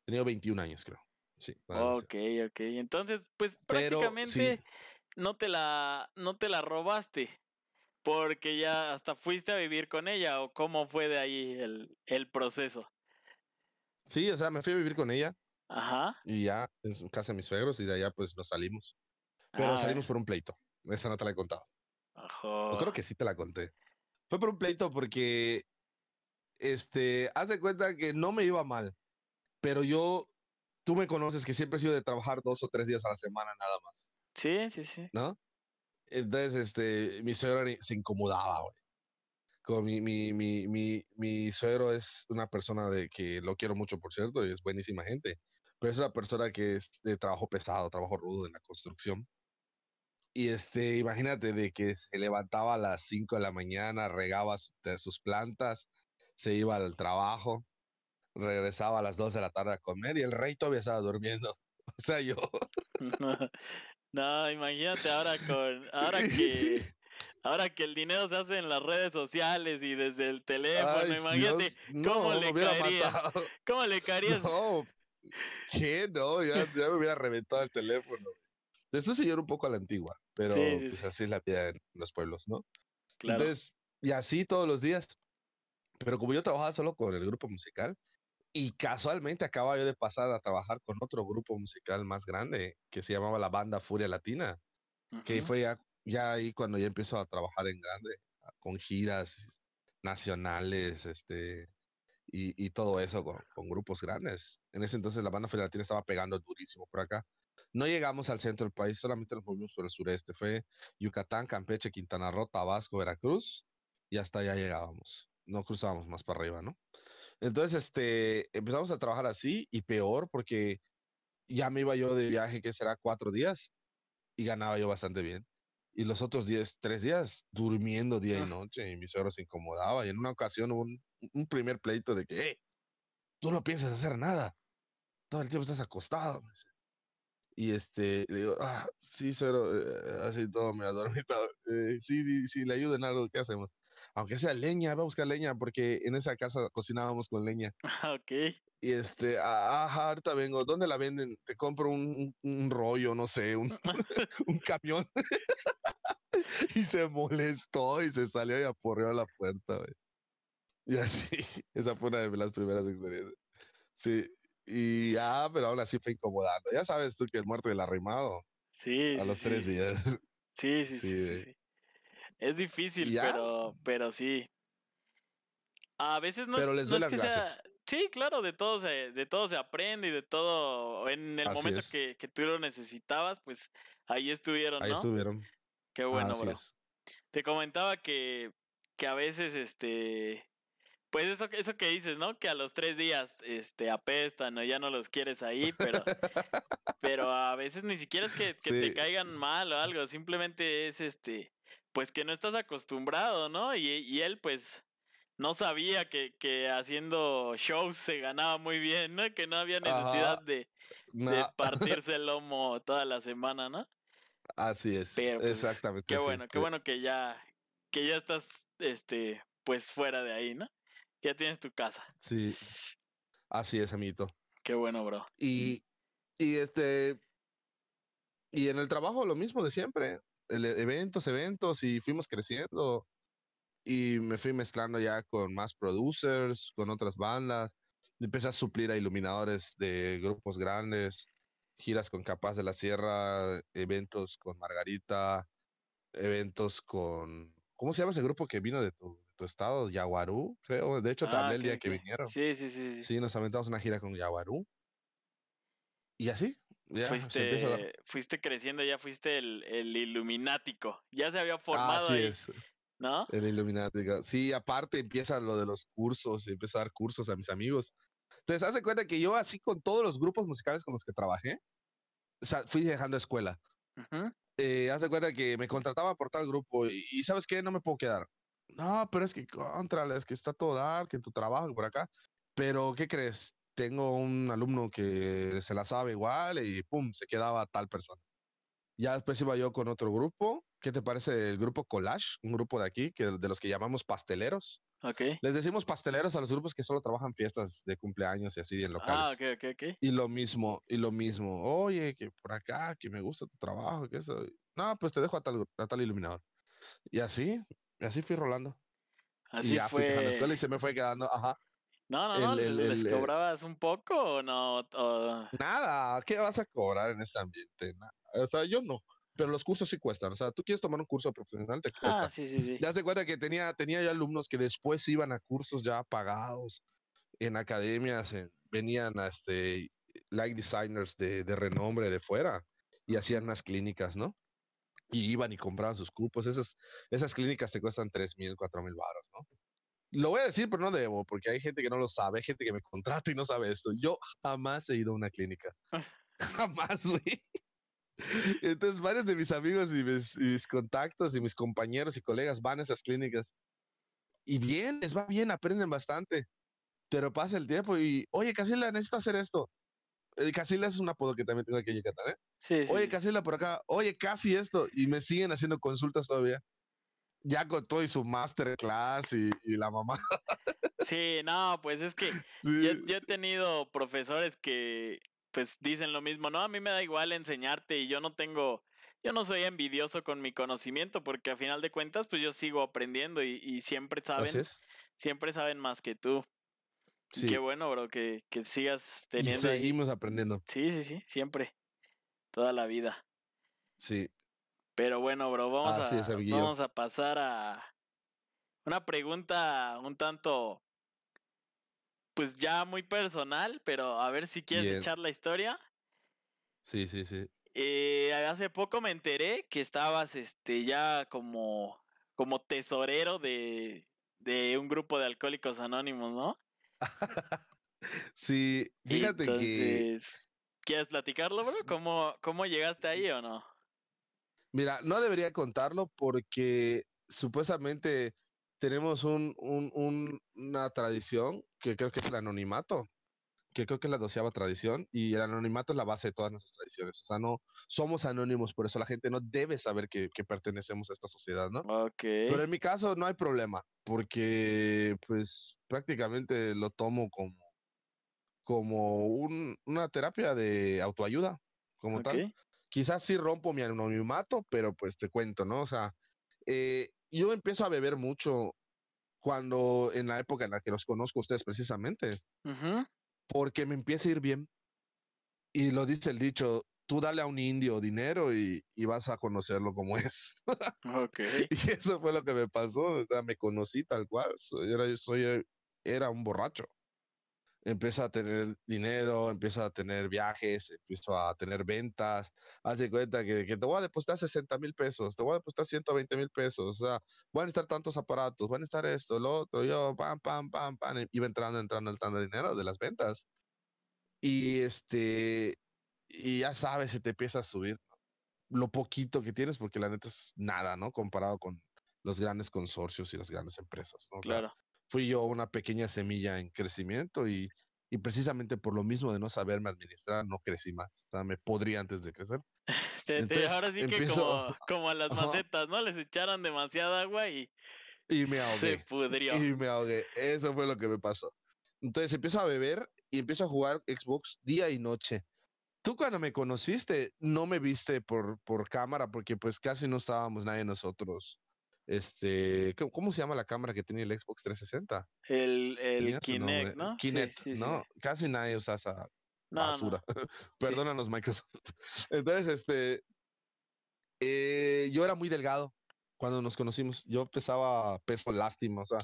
Tenía 21 años, creo. Sí. cuando nació. Ok, ok. Entonces, pues Pero, prácticamente sí. no te la, no te la robaste. Porque ya hasta fuiste a vivir con ella. ¿O cómo fue de ahí el, el proceso? Sí, o sea, me fui a vivir con ella Ajá. y ya en casa de mis suegros y de allá pues nos salimos. Pero Ah, salimos por un pleito. Esa no te la he contado. ojo. Yo creo que sí te la conté. Fue por un pleito porque, este, haz de cuenta que no me iba mal, pero yo, tú me conoces que siempre he sido de trabajar dos o tres días a la semana nada más, Sí, sí, sí. ¿no? Entonces, este, mi suegro se incomodaba, güey. Como mi, mi, mi, mi, mi suegro es una persona de que lo quiero mucho, por cierto, y es buenísima gente, pero es una persona que es de trabajo pesado, trabajo rudo en la construcción. Y este, imagínate de que se levantaba a las 5 de la mañana, regaba sus plantas, se iba al trabajo, regresaba a las 2 de la tarde a comer y el rey todavía estaba durmiendo. O sea, yo. No, imagínate ahora con, ahora que, ahora que el dinero se hace en las redes sociales y desde el teléfono, Ay, imagínate Dios, cómo le caería. cómo le caerías. No, ¿qué? No, ya, ya me hubiera reventado el teléfono. Eso señor un poco a la antigua, pero Sí, sí, pues sí. así es la vida en los pueblos, ¿no? Claro. Entonces, y así todos los días. Pero como yo trabajaba solo con el grupo musical, y casualmente acababa yo de pasar a trabajar con otro grupo musical más grande que se llamaba la Banda Furia Latina, que fue ya, ya ahí cuando ya empiezo a trabajar en grande, con giras nacionales, este, y, y todo eso con, con grupos grandes. En ese entonces la Banda Furia Latina estaba pegando durísimo por acá. No llegamos al centro del país, solamente nos movimos por el sureste. Fue Yucatán, Campeche, Quintana Roo, Tabasco, Veracruz, y hasta allá llegábamos. No cruzábamos más para arriba, ¿no? Entonces, este, empezamos a trabajar así y peor porque ya me iba yo de viaje, que será cuatro días, y ganaba yo bastante bien. Y los otros diez, tres días durmiendo día y Ah. noche, y mi suegro se incomodaba. Y en una ocasión hubo un, un primer pleito de que, "Eh, tú no piensas hacer nada, todo el tiempo estás acostado. Y este, le digo, ah, sí, suegro, eh, así todo me adormitado. Eh, sí, sí, le ayudo en algo, ¿qué hacemos? Aunque sea leña, va a buscar leña, porque en esa casa cocinábamos con leña. Ok. Y este, "Ah, ajá, ahorita vengo, ¿dónde la venden? Te compro un, un- un rollo, no sé, un, un camión. y se molestó y se salió y aporreó a la puerta, güey. Y así, esa fue una de las primeras experiencias. Sí, y ah, pero aún así fue incomodando. Ya sabes tú que el muerto del arrimado Sí, a sí, los tres días. Sí, sí, sí, sí. Es difícil, ya? pero, pero sí. A veces no, Pero es- les no doy es las sea- gracias. Sí, claro, de todo se, de todo se aprende y de todo, en el Así momento es. que, que tú lo necesitabas, pues ahí estuvieron, Ahí ¿no? estuvieron. Qué bueno, Así bro. es. Te comentaba que, que a veces, este, pues eso, eso que dices, ¿no? Que a los tres días, este, apestan o ya no los quieres ahí, pero, pero a veces ni siquiera es que, que te caigan mal o algo, simplemente es, este, pues que no estás acostumbrado, ¿no? Y, y él, pues, no sabía que, que haciendo shows se ganaba muy bien, ¿no? Que no había necesidad Ajá. de, de partirse el lomo toda la semana, ¿no? Así es. Pero, pues, Exactamente. Qué así. bueno, qué Sí. bueno que ya, que ya estás, este, pues fuera de ahí, ¿no? Que ya tienes tu casa. Sí. Así es, amiguito. Qué bueno, bro. Y, y este, y en el trabajo lo mismo de siempre, eventos, eventos, y fuimos creciendo. Y me fui mezclando ya con más producers, con otras bandas. Empecé a suplir a iluminadores de grupos grandes, giras con Capaz de la Sierra, eventos con Margarita, eventos con, ¿cómo se llama ese grupo que vino de tu, de tu estado? Yaguarú, creo. De hecho, te Ah, hablé el día que vinieron. Sí, sí, sí. sí. Sí, nos aventamos una gira con Yaguarú. Y así, ya dar. fuiste, fuiste creciendo, ya fuiste el, el iluminático. Ya se había formado Así ahí, es, ¿no? el Illuminati. Sí, aparte empieza lo de los cursos, empieza a dar cursos a mis amigos. Entonces, hace cuenta que yo así con todos los grupos musicales con los que trabajé, o sea, fui dejando escuela. Ujú. Eh, haz de cuenta que me contrataban por tal grupo y, y ¿sabes qué? No me puedo quedar. No, pero es que contra, es que está todo dar, que en tu trabajo por acá. Pero, ¿qué crees? Tengo un alumno que se la sabe igual y pum, se quedaba tal persona. Ya después iba yo con otro grupo. ¿Qué te parece el grupo Collage? Un grupo de aquí, que de los que llamamos pasteleros. Ok. Les decimos pasteleros a los grupos que solo trabajan fiestas de cumpleaños y así en locales. Ah, ok, ok, ok. Y lo mismo, y lo mismo. Oye, que por acá, que me gusta tu trabajo, que eso. No, pues te dejo a tal, a tal iluminador. Y así, y así fui rolando. Así y ya fui a la escuela fue. y se me fue quedando, ajá. No, no, no. el- el- ¿Les el, eh, cobrabas un poco o no? O- Nada, ¿qué vas a cobrar en este ambiente? O sea, yo no. Pero los cursos sí cuestan. O sea, tú quieres tomar un curso profesional, te cuesta. Ah, sí, sí, sí. Ya se cuenta que tenía, tenía ya alumnos que después iban a cursos ya pagados en academias, en- venían a este light designers de, de renombre de fuera y hacían unas clínicas, ¿no? Y iban y compraban sus cupos. Esas, esas clínicas te cuestan tres mil, cuatro mil baros, ¿no? Lo voy a decir, pero no debo, porque hay gente que no lo sabe, hay gente que me contrata y no sabe esto. Yo jamás he ido a una clínica. jamás, güey. Entonces, varios de mis amigos y mis, y mis contactos y mis compañeros y colegas van a esas clínicas. Y bien, les va bien, aprenden bastante. Pero pasa el tiempo y, oye, Casila, necesito hacer esto. Eh, Casila es un apodo que también tengo aquí en Yucatán, ¿eh? Sí, sí. Oye. Casila, por acá. Oye, casi esto. Y me siguen haciendo consultas todavía. Ya con todo y su masterclass y, y la mamá. Sí, no, pues es que Sí. yo, yo he tenido profesores que pues dicen lo mismo, no, a mí me da igual enseñarte y yo no tengo, yo no soy envidioso con mi conocimiento porque a final de cuentas pues yo sigo aprendiendo y, y siempre saben, siempre saben más que tú. Y Sí. Qué bueno, bro, que, que sigas Y teniendo ahí. seguimos aprendiendo. Sí, sí, sí, siempre. Toda la vida. Sí. Pero bueno, bro, vamos, Así a, es, vamos a pasar a una pregunta un tanto, pues ya muy personal, pero a ver si quieres echar la historia. Sí, sí, sí. Eh, hace poco me enteré que estabas este, ya como, como tesorero de, de un grupo de alcohólicos anónimos, ¿no? Sí, fíjate que ¿quieres platicarlo, bro? ¿Cómo, ¿Cómo llegaste ahí o no? Mira, no debería contarlo porque supuestamente tenemos un, un- un- una tradición que creo que es el anonimato, que creo que es la doceava tradición y el anonimato es la base de todas nuestras tradiciones. O sea, no somos anónimos, por eso la gente no debe saber que, que pertenecemos a esta sociedad, ¿no? Ok. Pero en mi caso no hay problema porque pues prácticamente lo tomo como, como un- una terapia de autoayuda, como tal. Quizás sí rompo mi anonimato, pero pues te cuento, ¿no? O sea, eh, yo empiezo a beber mucho cuando en la época en la que los conozco a ustedes precisamente, Ujú. porque me empieza a ir bien. Y lo dice el dicho, tú dale a un indio dinero y, y vas a conocerlo como es. Ok. y eso fue lo que me pasó, o sea, me conocí tal cual, soy, era, soy, era un borracho. Empiezo a tener dinero, empiezo a tener viajes, empiezo a tener ventas. Haz de cuenta que, te voy a depositar 60 mil pesos, te voy a depositar 120 mil pesos. O sea, van a estar tantos aparatos, van a estar esto, lo otro. Yo, pam, pam, pam, pam. Iba entrando, entrando, entrando dinero de las ventas. Y este, y ya sabes, se te empieza a subir lo poquito que tienes, porque la neta es nada, ¿no? Comparado con los grandes consorcios y las grandes empresas, ¿no? Claro. Fui yo una pequeña semilla en crecimiento y, y precisamente por lo mismo de no saberme administrar, no crecí más. O sea, me podría antes de crecer. Te- te- Entonces, ahora sí que empiezo- como, como a las Ajá. macetas, ¿no? Les echaron demasiada agua y Y me se ahogué. pudrió. Y me ahogué. Eso fue lo que me pasó. Entonces empiezo a beber y empiezo a jugar Xbox día y noche. Tú cuando me conociste, no me viste por, por cámara porque pues casi no estábamos nadie nosotros. Este, ¿cómo, se llama la cámara que tenía el Xbox 360? El, el Kinect, ¿no? Kinect, sí, sí. ¿no? Casi nadie usa esa No, no. basura. Perdónanos, Microsoft. Entonces, este, eh, yo era muy delgado cuando nos conocimos. Yo pesaba peso lástima, o sea,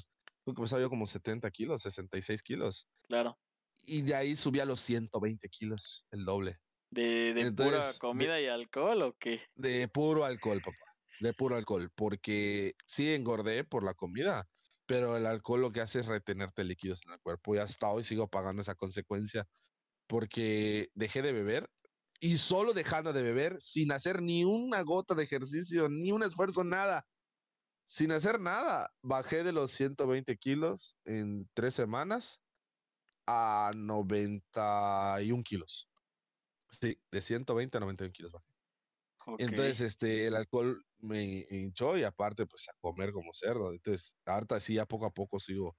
pesaba yo como 70 kilos, 66 kilos. Claro. Y de ahí subí a los 120 kilos, el doble. ¿De, de pura Entonces, de- comida y alcohol o qué? De puro alcohol, papá. De puro alcohol. Porque sí engordé por la comida, pero el alcohol lo que hace es retenerte líquidos en el cuerpo. Y hasta hoy sigo pagando esa consecuencia. Porque dejé de beber y solo dejando de beber sin hacer ni una gota de ejercicio, ni un esfuerzo, nada. Sin hacer nada, bajé de los 120 kilos en tres semanas a 91 kilos. Sí, de 120 a 91 kilos bajé. Entonces, este, el alcohol me hinchó y aparte, pues, a comer como cerdo. Entonces, harta sí, a poco a poco sigo,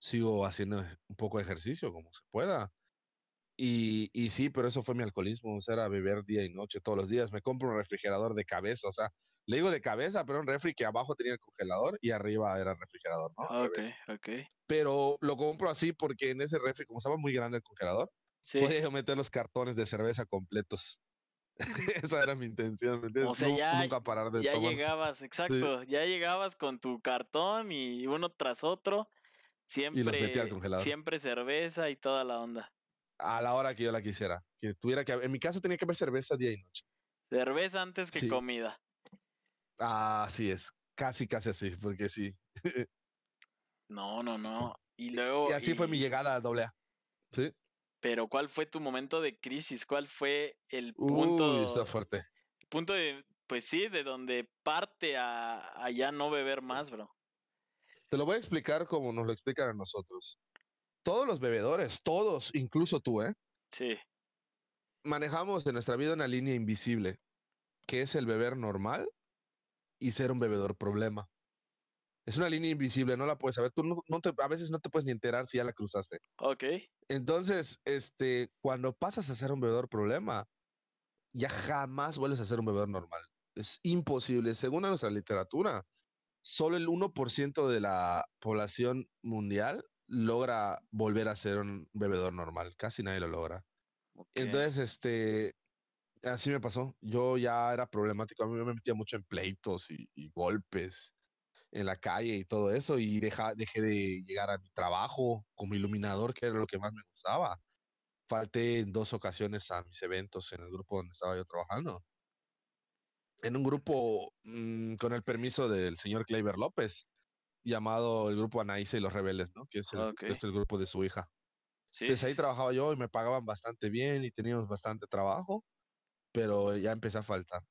sigo haciendo un poco de ejercicio como se pueda. Y, y sí, pero eso fue mi alcoholismo, o sea, era beber día y noche todos los días. Me compro un refrigerador de cabeza, o sea, le digo de cabeza, pero un refri que abajo tenía el congelador y arriba era el refrigerador, ¿no? Ok, ok. Pero lo compro así porque en ese refri, como estaba muy grande el congelador, podía meter los cartones de cerveza completos. Esa era mi intención, O sea, ya, nunca parar de ya llegabas, exacto, ya llegabas con tu cartón y uno tras otro, siempre, siempre cerveza y toda la onda. A la hora que yo la quisiera, que tuviera que, en mi casa tenía que haber cerveza día y noche. Cerveza antes que comida. Ah, así es, casi, casi así, porque sí. no, no, no. Y luego. Y así fue mi llegada a doble A. Sí. Pero ¿cuál fue tu momento de crisis? ¿Cuál fue el punto? Uy, está fuerte. Punto de, pues sí, de donde parte a, ya no beber más, bro. Te lo voy a explicar como nos lo explican a nosotros. Todos los bebedores, todos, incluso tú, ¿eh? Sí. Manejamos en nuestra vida una línea invisible, que es el beber normal y ser un bebedor problema. Es una línea invisible, no la puedes saber. Tú no, te, a veces no te puedes ni enterar si ya la cruzaste. Ok. Entonces, este, cuando pasas a ser un bebedor problema, ya jamás vuelves a ser un bebedor normal. Es imposible. Según nuestra literatura, solo el 1% de la población mundial logra volver a ser un bebedor normal. Casi nadie lo logra. Entonces, este, así me pasó. Yo ya era problemático. A mí me metía mucho en pleitos y, y golpes en la calle y todo eso y deja, dejé de llegar a mi trabajo como iluminador, que era lo que más me gustaba. Falté en dos ocasiones a mis eventos en el grupo donde estaba yo trabajando. En un grupo mm, con el permiso del señor Kleiber López, llamado el grupo Anaísa y los Rebeldes, ¿no? Que es el, este el grupo de su hija. Entonces ahí trabajaba yo y me pagaban bastante bien y teníamos bastante trabajo, pero ya empecé a faltar.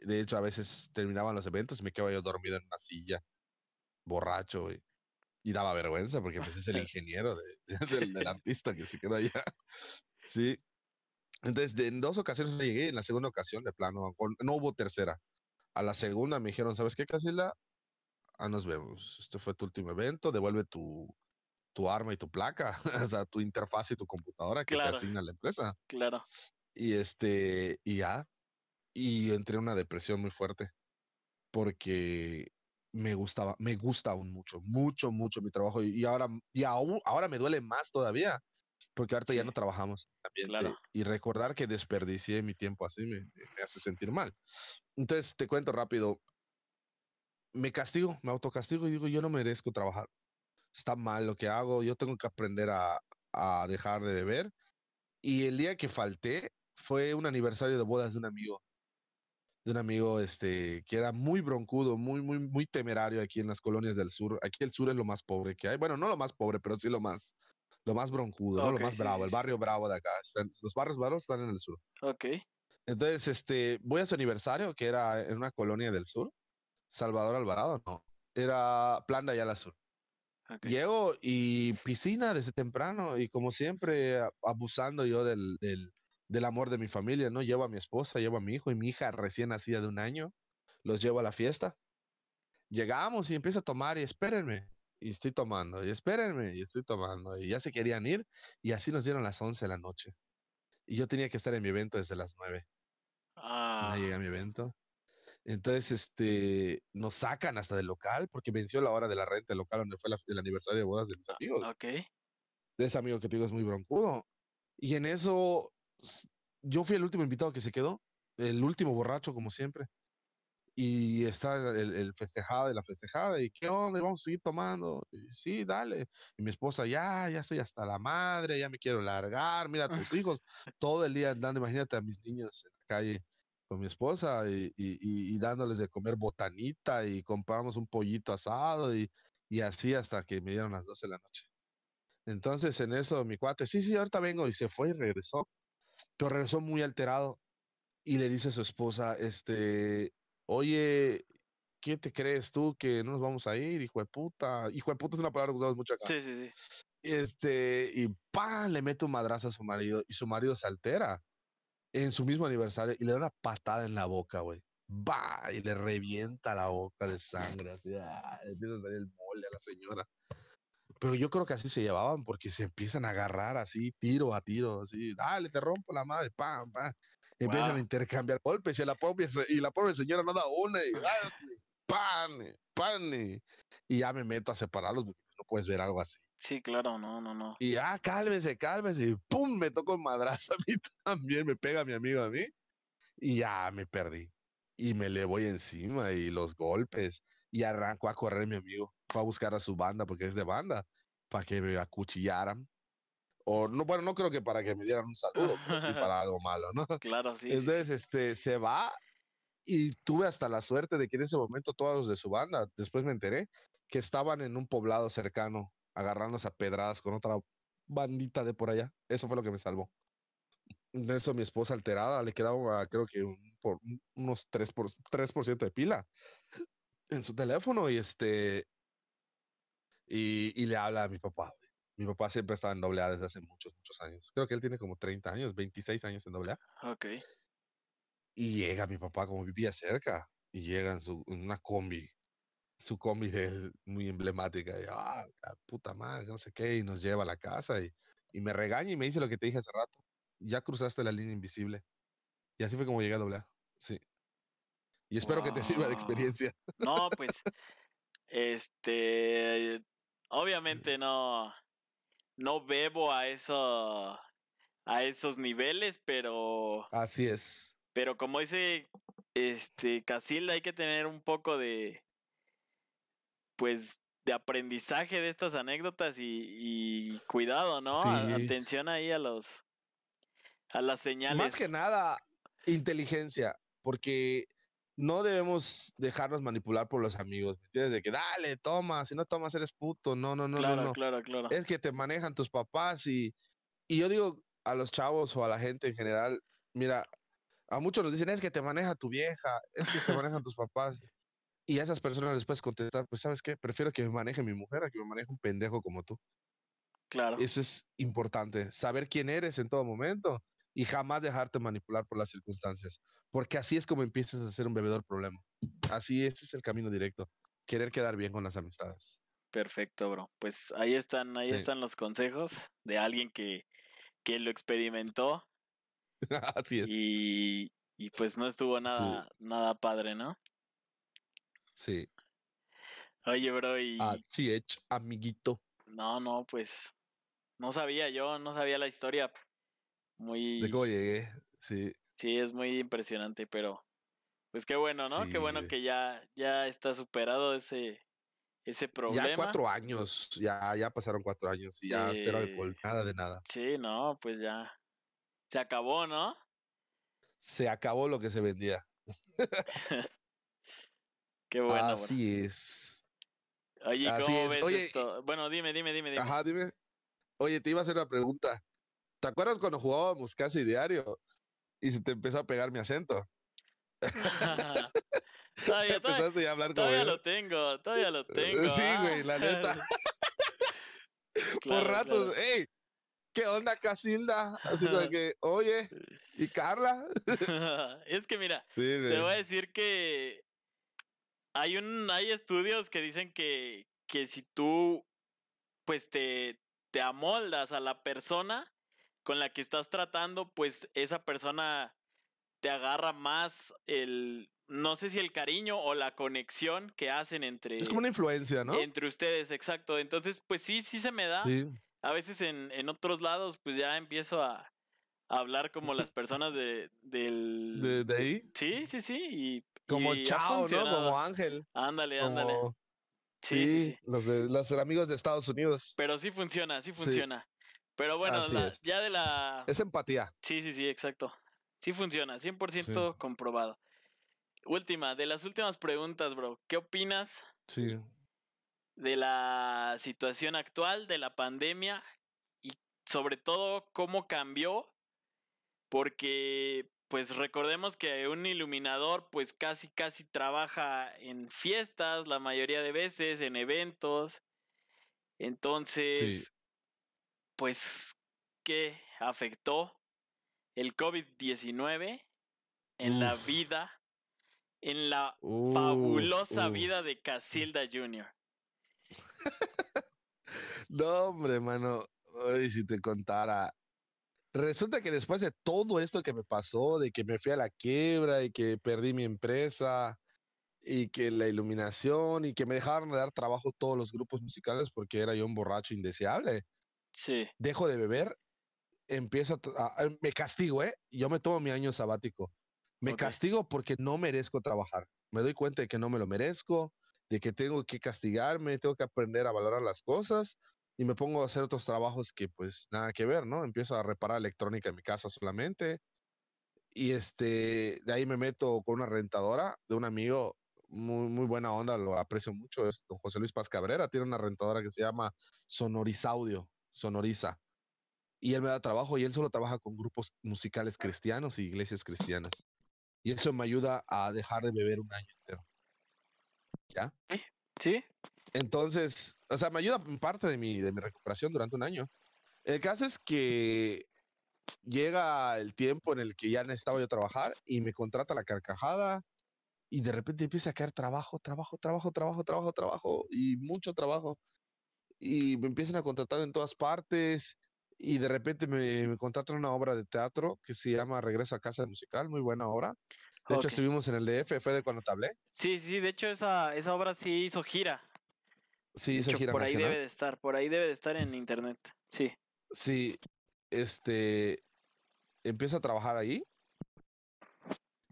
De hecho, a veces terminaban los eventos y me quedaba yo dormido en una silla, borracho, y, y daba vergüenza porque pues, es el ingeniero del, artista que se quedó allá. Sí. Entonces, en dos ocasiones llegué, en la segunda ocasión, de plano, no hubo tercera. A la segunda me dijeron, ¿sabes qué, Casila? Ah, nos vemos. Este fue tu último evento, devuelve tu, tu arma y tu placa, o sea, tu interfaz y tu computadora que te asigna la empresa. Claro. Y este, y ya, y entré en una depresión muy fuerte porque me gustaba, me gusta aún mucho, mucho, mucho mi trabajo y, ahora, y aún, ahora me duele más todavía porque ahorita ya no trabajamos también y recordar que desperdicié mi tiempo así me, me, hace sentir mal. Entonces te cuento rápido, me castigo, me autocastigo y digo, yo no merezco trabajar. Está mal lo que hago, yo tengo que aprender a, a dejar de beber. Y el día que falté fue un aniversario de bodas de un amigo de un amigo este, que era muy broncudo, muy, muy, muy temerario aquí en las colonias del sur. Aquí el sur es lo más pobre que hay. Bueno, no lo más pobre, pero sí lo más, lo más broncudo, ¿no? lo más bravo, el barrio bravo de acá. los barrios bravos están en el sur. Ok. Entonces, este, voy a su aniversario, que era en una colonia del sur. Salvador Alvarado, no. Era Plan de Ayala Sur. Llego y piscina desde temprano y como siempre abusando yo del, del, del amor de mi familia, ¿no? Llevo a mi esposa, llevo a mi hijo y mi hija recién nacida de un año, los llevo a la fiesta. Llegamos y empiezo a tomar y espérenme, y estoy tomando, y espérenme, y estoy tomando, y ya se querían ir, y así nos dieron las 11 de la noche. Y yo tenía que estar en mi evento desde las 9. Ah. No llegué a mi evento. Entonces, este, nos sacan hasta del local porque venció la hora de la renta del local donde fue el aniversario de bodas de mis ah, amigos. Ok. De ese amigo que te digo es muy broncudo. Y en eso yo fui el último invitado que se quedó, el último borracho como siempre. Y está el, el festejado y la festejada, y qué onda, vamos a seguir tomando. sí, dale. Y mi esposa, ya, ya estoy hasta la madre, ya me quiero largar, mira a tus hijos, todo el día andando, imagínate a mis niños en la calle con mi esposa y, y, y, dándoles de comer botanita y compramos un pollito asado y, y así hasta que me dieron las 12 de la noche. Entonces en eso mi cuate, sí, sí, ahorita vengo y se fue y regresó pero regresó muy alterado y le dice a su esposa, este, oye, ¿qué te crees tú que no nos vamos a ir, hijo de puta? Hijo de puta es una palabra que usamos mucho acá. Sí, sí, sí. este, y ¡pam! le mete un madrazo a su marido y su marido se altera en su mismo aniversario y le da una patada en la boca, güey. ¡Bah! Y le revienta la boca de sangre, así, ¡ah! empieza a salir el mole a la señora. Pero yo creo que así se llevaban porque se empiezan a agarrar así, tiro a tiro, así, dale, te rompo la madre, pam, pam. Empiezan Wow. a intercambiar golpes y la, pobre, y la pobre señora no da una y pan, pan. Y ya me meto a separarlos porque no puedes ver algo así. Sí, claro, no, no, no. Y ah, cálmese, cálmese. Y pum, me tocó el madrazo a mí también, me pega mi amigo a mí. Y ya me perdí. Y me le voy encima y los golpes. Y arrancó a correr mi amigo. Fue a buscar a su banda, porque es de banda, para que me acuchillaran. O no, bueno, no creo que para que me dieran un saludo, pero sí para algo malo, ¿no? Claro, sí. sí, sí. Entonces, este, se va y tuve hasta la suerte de que en ese momento todos los de su banda, después me enteré, que estaban en un poblado cercano, agarrándose a pedradas con otra bandita de por allá. Eso fue lo que me salvó. De eso mi esposa alterada le quedaba creo que un, por, un- unos 3%, por, 3 de pila en su teléfono y este y, y le habla a mi papá. güey. Mi papá siempre estaba en doble A desde hace muchos, muchos años. Creo que él tiene como 30 años, 26 años en doble A. Ok. Y llega mi papá, como vivía cerca, y llega en, su, en una combi, su combi él, muy emblemática, y ah, la puta madre, no sé qué, y nos lleva a la casa, y, y me regaña y me dice lo que te dije hace rato, ya cruzaste la línea invisible. Y así fue como llegué a doblar, sí. Y espero que te sirva de Wow. experiencia. No, pues, este, obviamente no, no bebo a eso, a esos niveles, pero, Así es. pero como dice, este, Casilda, hay que tener un poco de, pues, de aprendizaje de estas anécdotas y, y cuidado, ¿no? Sí. Atención ahí a los, a las señales. Más que nada, inteligencia, porque no debemos dejarnos manipular por los amigos, ¿me entiendes? De que dale, toma, si no tomas eres puto, no, no, no, claro, no, no. claro, claro. es que te manejan tus papás y, y yo digo a los chavos o a la gente en general, mira, a muchos nos dicen, es que te maneja tu vieja, es que te manejan tus papás. Y a esas personas les puedes contestar, pues sabes qué, prefiero que me maneje mi mujer a que me maneje un pendejo como tú. Claro. Eso es importante, saber quién eres en todo momento y jamás dejarte manipular por las circunstancias, porque así es como empiezas a ser un bebedor problema. Así ese es el camino directo, querer quedar bien con las amistades. Perfecto, bro. Pues ahí están, ahí Sí. están los consejos de alguien que, que lo experimentó así es. y, y pues no estuvo nada, nada padre, ¿no? Sí. Oye, bro, y Así es, amiguito. no, no, pues no sabía yo, no sabía la historia. Muy, De cómo llegué, sí. sí, es muy impresionante, pero pues qué bueno, ¿no? Qué bueno que ya, ya está superado ese, ese problema. Ya cuatro años, ya, ya pasaron cuatro años y ya cero alcohol, nada de nada. Sí, no, pues ya se acabó, ¿no? Se acabó lo que se vendía. Qué bueno. Así es. Oye, Así ¿cómo es. ves Oye, esto? Bueno, dime, dime, dime, dime. Ajá, dime. Oye, te iba a hacer una pregunta. ¿Te acuerdas cuando jugábamos casi diario y se te empezó a pegar mi acento? todavía, Empezaste ya a hablar todavía lo tengo, todavía lo tengo. Sí, güey, la ah. neta. Por ratos, claro. ey, ¿qué onda, Casilda? Así como que, oye, ¿y Carla? es que mira, Sí, te voy a decir que hay un, hay estudios que dicen que, que si tú pues te, te amoldas a la persona con la que estás tratando, pues esa persona te agarra más el, no sé si el cariño o la conexión que hacen entre, Es como una influencia, ¿no? entre ustedes, exacto. Entonces, pues sí, sí se me da. Sí. A veces en, en otros lados, pues ya empiezo a, a hablar como las personas de, del... De, de ahí. Sí, sí, sí. Y, Como y Chao, ¿no? Como Ángel. Ándale, ándale. Como, Sí, sí, sí. Los, de, los amigos de Estados Unidos. Pero sí funciona, Sí. funciona. Pero bueno, la- ya de la... Es empatía. Sí, sí, sí, exacto. Sí funciona, 100% comprobado. Última, de las últimas preguntas, bro. ¿Qué opinas Sí. de la situación actual, de la pandemia y sobre todo cómo cambió? Porque, pues recordemos que un iluminador, pues casi, casi trabaja en fiestas la mayoría de veces, en eventos. Entonces, pues, ¿qué afectó el COVID-19 en la vida, en la Uf, fabulosa uf. vida de Casilda Jr.? No, hombre, mano. Ay, si te contara. Resulta que después de todo esto que me pasó, de que me fui a la quiebra y que perdí mi empresa y que la iluminación y que me dejaron de dar trabajo todos los grupos musicales porque era yo un borracho indeseable, Sí, dejo de beber, empiezo a, a- me castigo, ¿eh? Yo me tomo mi año sabático. Me Ok. castigo porque no merezco trabajar. Me doy cuenta de que no me lo merezco, de que tengo que castigarme, tengo que aprender a valorar las cosas y me pongo a hacer otros trabajos que pues nada que ver, ¿no? Empiezo a reparar electrónica en mi casa solamente y este, de ahí me meto con una rentadora de un amigo muy, muy buena onda, lo aprecio mucho, es don José Luis Paz Cabrera, tiene una rentadora que se llama Sonorizaudio, Sonoriza. Y él me da trabajo y él solo trabaja con grupos musicales cristianos y iglesias cristianas. Y eso me ayuda a dejar de beber un año entero. ¿Ya? sí, Entonces, o sea, me ayuda en parte de mi, de mi recuperación durante un año. El caso es que llega el tiempo en el que ya necesitaba yo trabajar y me contrata la carcajada y de repente empieza a caer trabajo, trabajo, trabajo, trabajo, trabajo, trabajo y mucho trabajo. Y me empiezan a contratar en todas partes y de repente me, me contratan una obra de teatro que se llama Regreso a casa musical, muy buena obra. De hecho, estuvimos en el DF, fue de cuando te hablé. sí, sí, de hecho esa, esa obra sí hizo gira. Sí, hizo hecho, gira por ahí debe de estar, por ahí debe de estar en internet. Sí. Sí, este, empiezo a trabajar ahí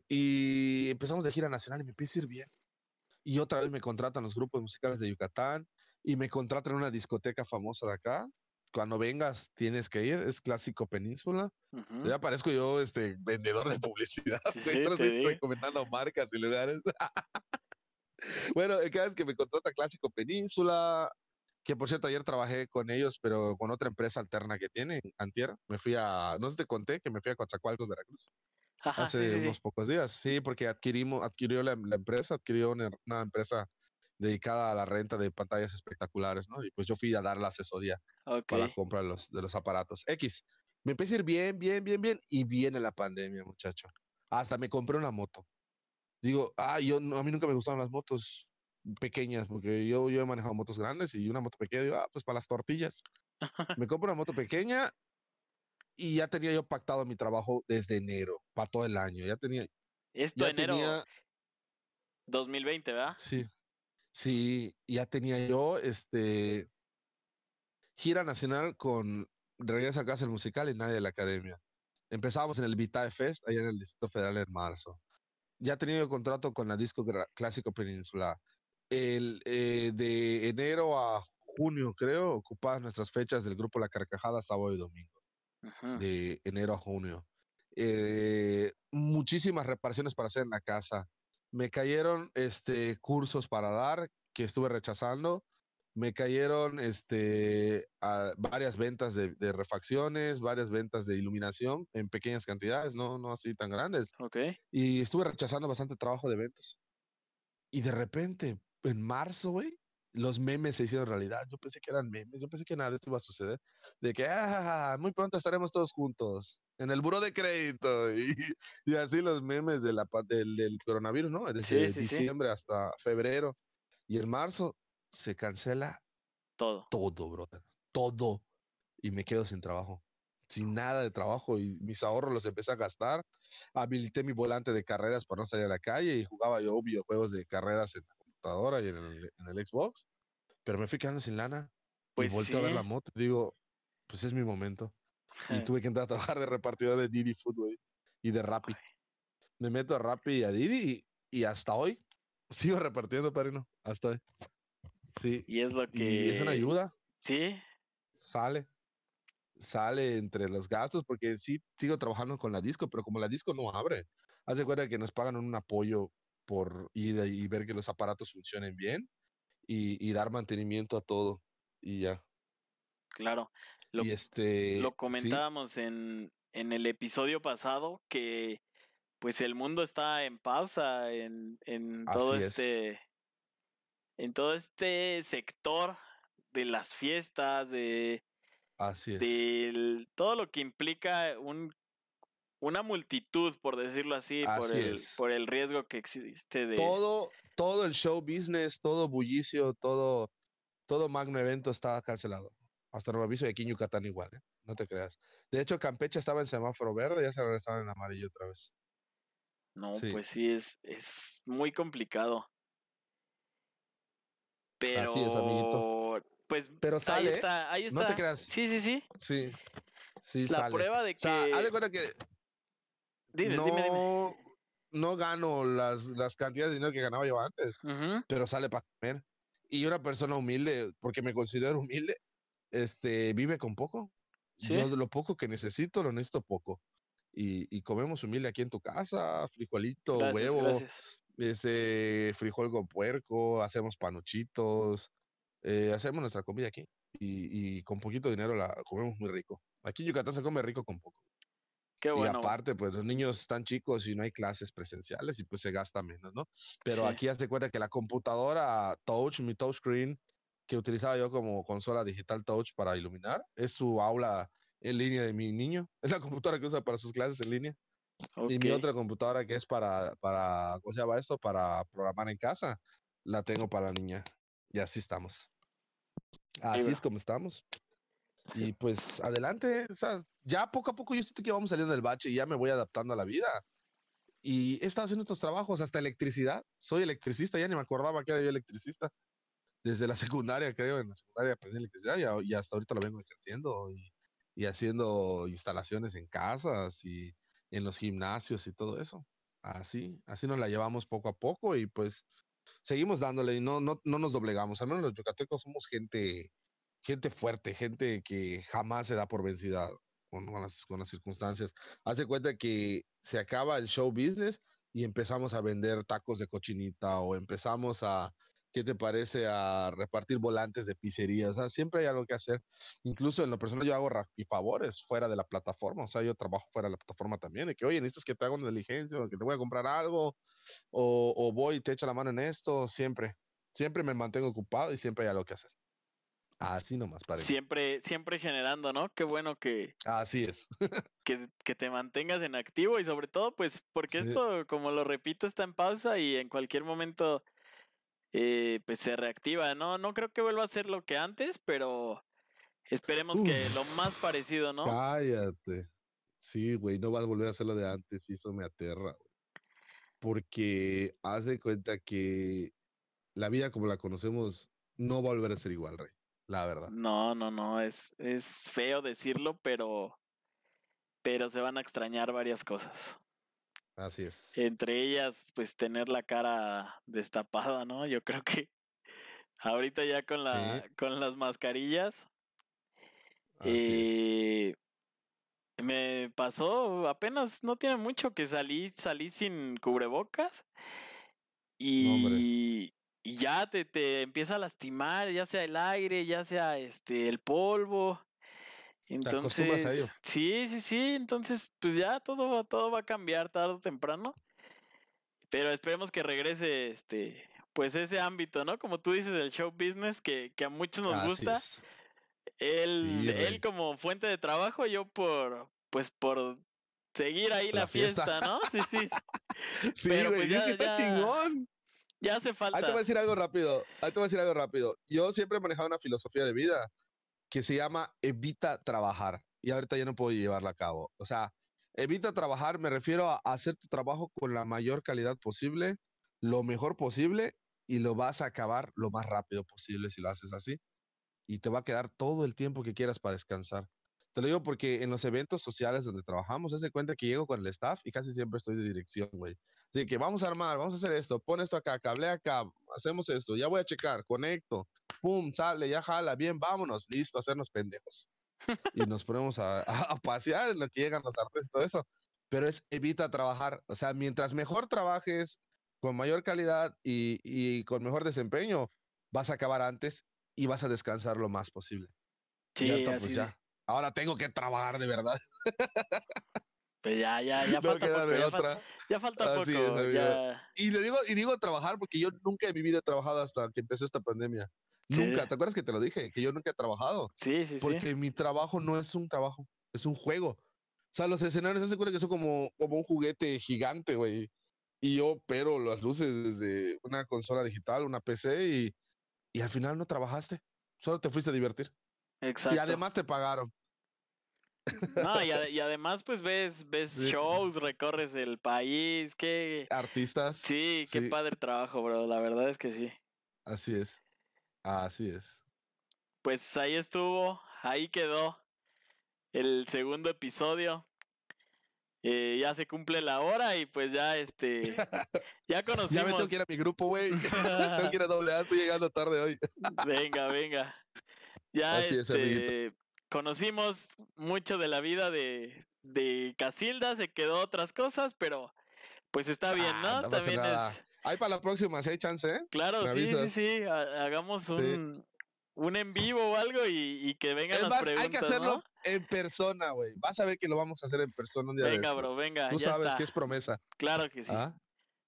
y empezamos de gira nacional y me empieza a ir bien. Y otra vez me contratan los grupos musicales de Yucatán y me contratan en una discoteca famosa de acá. Cuando vengas tienes que ir, es Clásico Península. ujú. Ya parezco yo este vendedor de publicidad, Sí, solo estoy recomendando marcas y lugares. bueno, cada vez que me contrata Clásico Península, que por cierto ayer trabajé con ellos, pero con otra empresa alterna que tienen, Antier, me fui a, no sé si te conté que me fui a Coatzacoalcos, Veracruz, Ajá, hace sí, sí, sí. unos pocos días, sí, porque adquirimos, adquirió la, la empresa, adquirió una, una empresa dedicada a la renta de pantallas espectaculares, ¿no? Y pues yo fui a dar la asesoría Ok. para la compra de los, de los aparatos. X. Me empecé a ir bien, bien, bien, bien. Y viene la pandemia, muchacho. Hasta me compré una moto. Digo, ah, yo, a mí nunca me gustaron las motos pequeñas, porque yo, yo he manejado motos grandes y una moto pequeña, digo, ah, pues para las tortillas. Me compro una moto pequeña y ya tenía yo pactado mi trabajo desde enero, para todo el año. Ya tenía, Esto ya enero tenía, 2020, ¿verdad? sí, sí, ya tenía yo, este, gira nacional con Regresa a casa el musical y nadie de la academia. Empezábamos en el Vitae Fest, allá en el Distrito Federal en marzo. Ya tenía yo contrato con la disco clásico peninsular. El, eh, de enero a junio, creo, ocupadas nuestras fechas del grupo La Carcajada, sábado y domingo, de enero a junio. Eh, muchísimas reparaciones para hacer en la casa. Me cayeron este, cursos para dar que estuve rechazando. Me cayeron este, a- varias ventas de, de refacciones, varias ventas de iluminación en pequeñas cantidades, no, no así tan grandes. Ok. Y estuve rechazando bastante trabajo de ventas. Y de repente, en marzo, güey, los memes se hicieron realidad. Yo pensé que eran memes, yo pensé que nada de esto iba a suceder. De que, ah, muy pronto estaremos todos juntos en el buro de crédito. Y, y así los memes de la, del, del coronavirus, ¿no? Desde sí, sí. diciembre hasta febrero. Y en marzo se cancela Todo. todo, brother. Todo. Y me quedo sin trabajo. Sin nada de trabajo. Y mis ahorros los empecé a gastar. Habilité mi volante de carreras para no salir a la calle y jugaba yo videojuegos de carreras en la computadora y en el, en el Xbox. Pero me fui quedando sin lana. Pues y volteo a ver la sí. moto. Digo, pues es mi momento. Y tuve que entrar a trabajar de repartidor de Didi Food, güey, Y de Rappi. Me meto a Rappi y a Didi y, y hasta hoy sigo repartiendo, padrino. Hasta hoy. Sí. Y es lo que. Y es una ayuda Sí. sale, sale entre los gastos, porque sí sigo trabajando con la disco, pero como la disco no abre, haz de cuenta que nos pagan un apoyo por ir y ver que los aparatos funcionen bien y, y dar mantenimiento a todo y ya. Claro. Lo, y este lo sí, comentábamos en, en el episodio pasado que pues el mundo está en pausa en, en todo Así es. este en todo este sector de las fiestas de Así es. de todo lo que implica un, una multitud, por decirlo así, por el, por el riesgo que existe de... Todo, todo el show business, todo bullicio, todo, todo magno evento está cancelado. Hasta nuevo aviso y aquí en Yucatán igual, ¿eh? No te creas. De hecho, Campeche estaba en semáforo verde, ya se regresaron en amarillo otra vez. No, Sí. pues sí, es, es muy complicado. Pero, Así es, amiguito. pues Pero ahí sale, ¿eh? está, ahí No te está. creas. Sí, sí, sí. Sí, sí La sale. prueba de O sea, haz de que... cuenta que Dime, no, dime, dime. no gano las, las cantidades de dinero que ganaba yo antes, Ujú, pero sale para comer. Y una persona humilde, porque me considero humilde, este, vive con poco. Sí. Yo lo poco que necesito, lo necesito poco. Y, y comemos humilde aquí en tu casa, frijolito, Gracias, huevo, gracias. ese frijol con puerco, hacemos panuchitos, eh, hacemos nuestra comida aquí. Y, y con poquito dinero la comemos muy rico. Aquí en Yucatán se come rico con poco. Qué Y bueno. aparte, pues los niños están chicos y no hay clases presenciales y pues se gasta menos, ¿no? Pero Sí. aquí haz de cuenta que la computadora touch, mi touchscreen, que utilizaba yo como consola digital touch para iluminar, es su aula en línea de mi niño. Es la computadora que usa para sus clases en línea. Y mi otra computadora que es para, para, ¿cómo se llama esto? Para programar en casa, la tengo para la niña. Y así estamos. Así es como estamos. Y pues adelante, o sea, ya poco a poco yo siento que vamos saliendo del bache y ya me voy adaptando a la vida. Y he estado haciendo estos trabajos, hasta electricidad. Soy electricista, ya ni me acordaba que era yo electricista. Desde la secundaria, creo, en la secundaria aprendí electricidad y, y hasta ahorita lo vengo ejerciendo y, y haciendo instalaciones en casas y en los gimnasios y todo eso. Así, así nos la llevamos poco a poco y pues seguimos dándole y no, no, no nos doblegamos. Al menos los yucatecos somos gente, gente fuerte, gente que jamás se da por vencida con, las, con las circunstancias. Hace cuenta que se acaba el show business y empezamos a vender tacos de cochinita o empezamos a, ¿qué te parece? A repartir volantes de pizzería. O sea, siempre hay algo que hacer. Incluso en lo personal yo hago favores fuera de la plataforma. O sea, yo trabajo fuera de la plataforma también. De que, oye, necesitas que te haga una diligencia o que te voy a comprar algo o, o voy y te echo la mano en esto. Siempre, siempre me mantengo ocupado y siempre hay algo que hacer. Así nomás, padre. Siempre, siempre generando, ¿no? Qué bueno que, Así es. que, que te mantengas en activo y sobre todo, pues, porque Sí. esto, como lo repito, está en pausa y en cualquier momento, eh, pues, se reactiva, ¿no? No creo que vuelva a ser lo que antes, pero esperemos que lo más parecido, ¿no? Cállate. Sí, güey, no vas a volver a hacer lo de antes y eso me aterra, güey. Porque haz de cuenta que la vida como la conocemos no va a volver a ser igual, Rey. La verdad. No, no, no, es, es feo decirlo, pero, pero se van a extrañar varias cosas. Así es. Entre ellas, pues tener la cara destapada, ¿no? Yo creo que ahorita ya con la, Sí. con las mascarillas, Así es. eh, me pasó apenas, no tiene mucho que salí, salí sin cubrebocas y, y ya te, te empieza a lastimar, ya sea el aire, ya sea este el polvo. acostumbras a ello. Entonces, sí, sí, sí, entonces pues ya todo, va- todo va a cambiar tarde o temprano. Pero esperemos que regrese este, pues ese ámbito, ¿no? Como tú dices, el show business que, que a muchos nos Así gusta. es. Él, Sí, él como fuente de trabajo, yo por, pues por seguir ahí la, La fiesta. fiesta, ¿no? Sí, sí, Sí, Pero, güey, pues, es ya- que está ya- chingón. Ya hace Ahí te voy a falta. decir algo rápido. Ahí te voy a decir algo rápido. Yo siempre he manejado una filosofía de vida que se llama evita trabajar. Y ahorita ya no puedo llevarla a cabo. O sea, evita trabajar, me refiero a hacer tu trabajo con la mayor calidad posible, lo mejor posible, y lo vas a acabar lo más rápido posible si lo haces así. Y te va a quedar todo el tiempo que quieras para descansar. Te lo digo porque en los eventos sociales donde trabajamos, hace cuenta que llego con el staff y casi siempre estoy de dirección, güey. Así que vamos a armar, vamos a hacer esto, pon esto acá, cable acá, hacemos esto, ya voy a checar, conecto, pum, sale, ya jala, bien, vámonos, listo, hacernos pendejos. Y nos ponemos a, a- a pasear en lo que llegan los artes todo eso. Pero es evita trabajar, o sea, mientras mejor trabajes, con mayor calidad y, y con mejor desempeño, vas a acabar antes y vas a descansar lo más posible. Sí, ahorita, así pues de- ya. Ahora tengo que trabajar de verdad. pues ya, ya, ya no falta queda poco, de ya, otra. ya falta Así poco, es, ya. Y le digo, y digo trabajar porque yo nunca en mi vida he trabajado hasta que empezó esta pandemia. Nunca, ¿te acuerdas que te lo dije? Que yo nunca he trabajado. Sí, sí, sí. Porque mi trabajo no es un trabajo, es un juego. O sea, los escenarios se cuenta que son como, como un juguete gigante, güey. Y yo opero las luces desde una consola digital, una PC, y, y al final no trabajaste. Solo te fuiste a divertir. Exacto. Y además te pagaron. No, y, ade- y además, pues ves, ves Sí. shows, recorres el país, qué. Artistas. Sí, qué sí. padre trabajo, bro. La verdad es que sí. Así es. Así es. Pues ahí estuvo, ahí quedó el segundo episodio. Eh, ya se cumple la hora y pues ya este ya Ya me tengo conocimos. que ir a mi grupo, güey. tengo que ir a doble A, estoy llegando tarde hoy. Venga, venga. Ya Así es, amiguito. este conocimos mucho de la vida de, de Casilda, se quedó otras cosas, pero pues está bien, Ah, ¿no? pasa También es Ahí para la próxima, si hay chance, ¿eh? claro, sí, sí, sí, ha- hagamos un un en vivo o algo y, y que vengan las más, preguntas, hay que hacerlo ¿no? en persona, güey. Vas a ver que lo vamos a hacer en persona un día de Venga, estos. bro, venga, Tú ya sabes está. que es promesa. Claro que sí. ¿ah?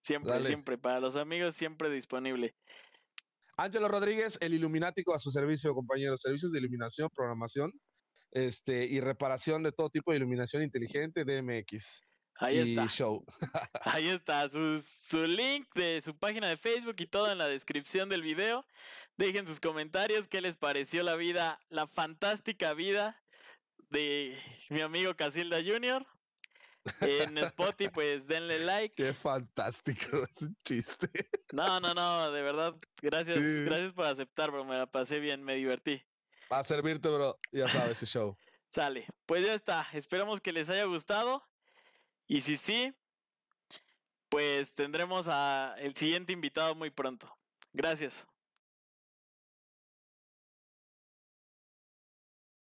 Siempre, Dale. siempre. Para los amigos, siempre disponible. Ángelo Rodríguez, el Iluminático a su servicio, compañeros. Servicios de iluminación, programación este, y reparación de todo tipo de iluminación inteligente, DMX. Ahí y está. show. Ahí está. Su, su link de su página de Facebook y todo en la descripción del video. Dejen sus comentarios. ¿Qué les pareció la vida, la fantástica vida de mi amigo Casilda Jr.? En Spotify, pues denle like. Qué fantástico, es un chiste. No, no, no, de verdad. Gracias, Sí. gracias por aceptar, bro. Me la pasé bien, me divertí. Va a servirte, bro. Ya sabes, ese show. Sale. Pues ya está. Esperamos que les haya gustado. Y si sí, pues tendremos a el siguiente invitado muy pronto. Gracias.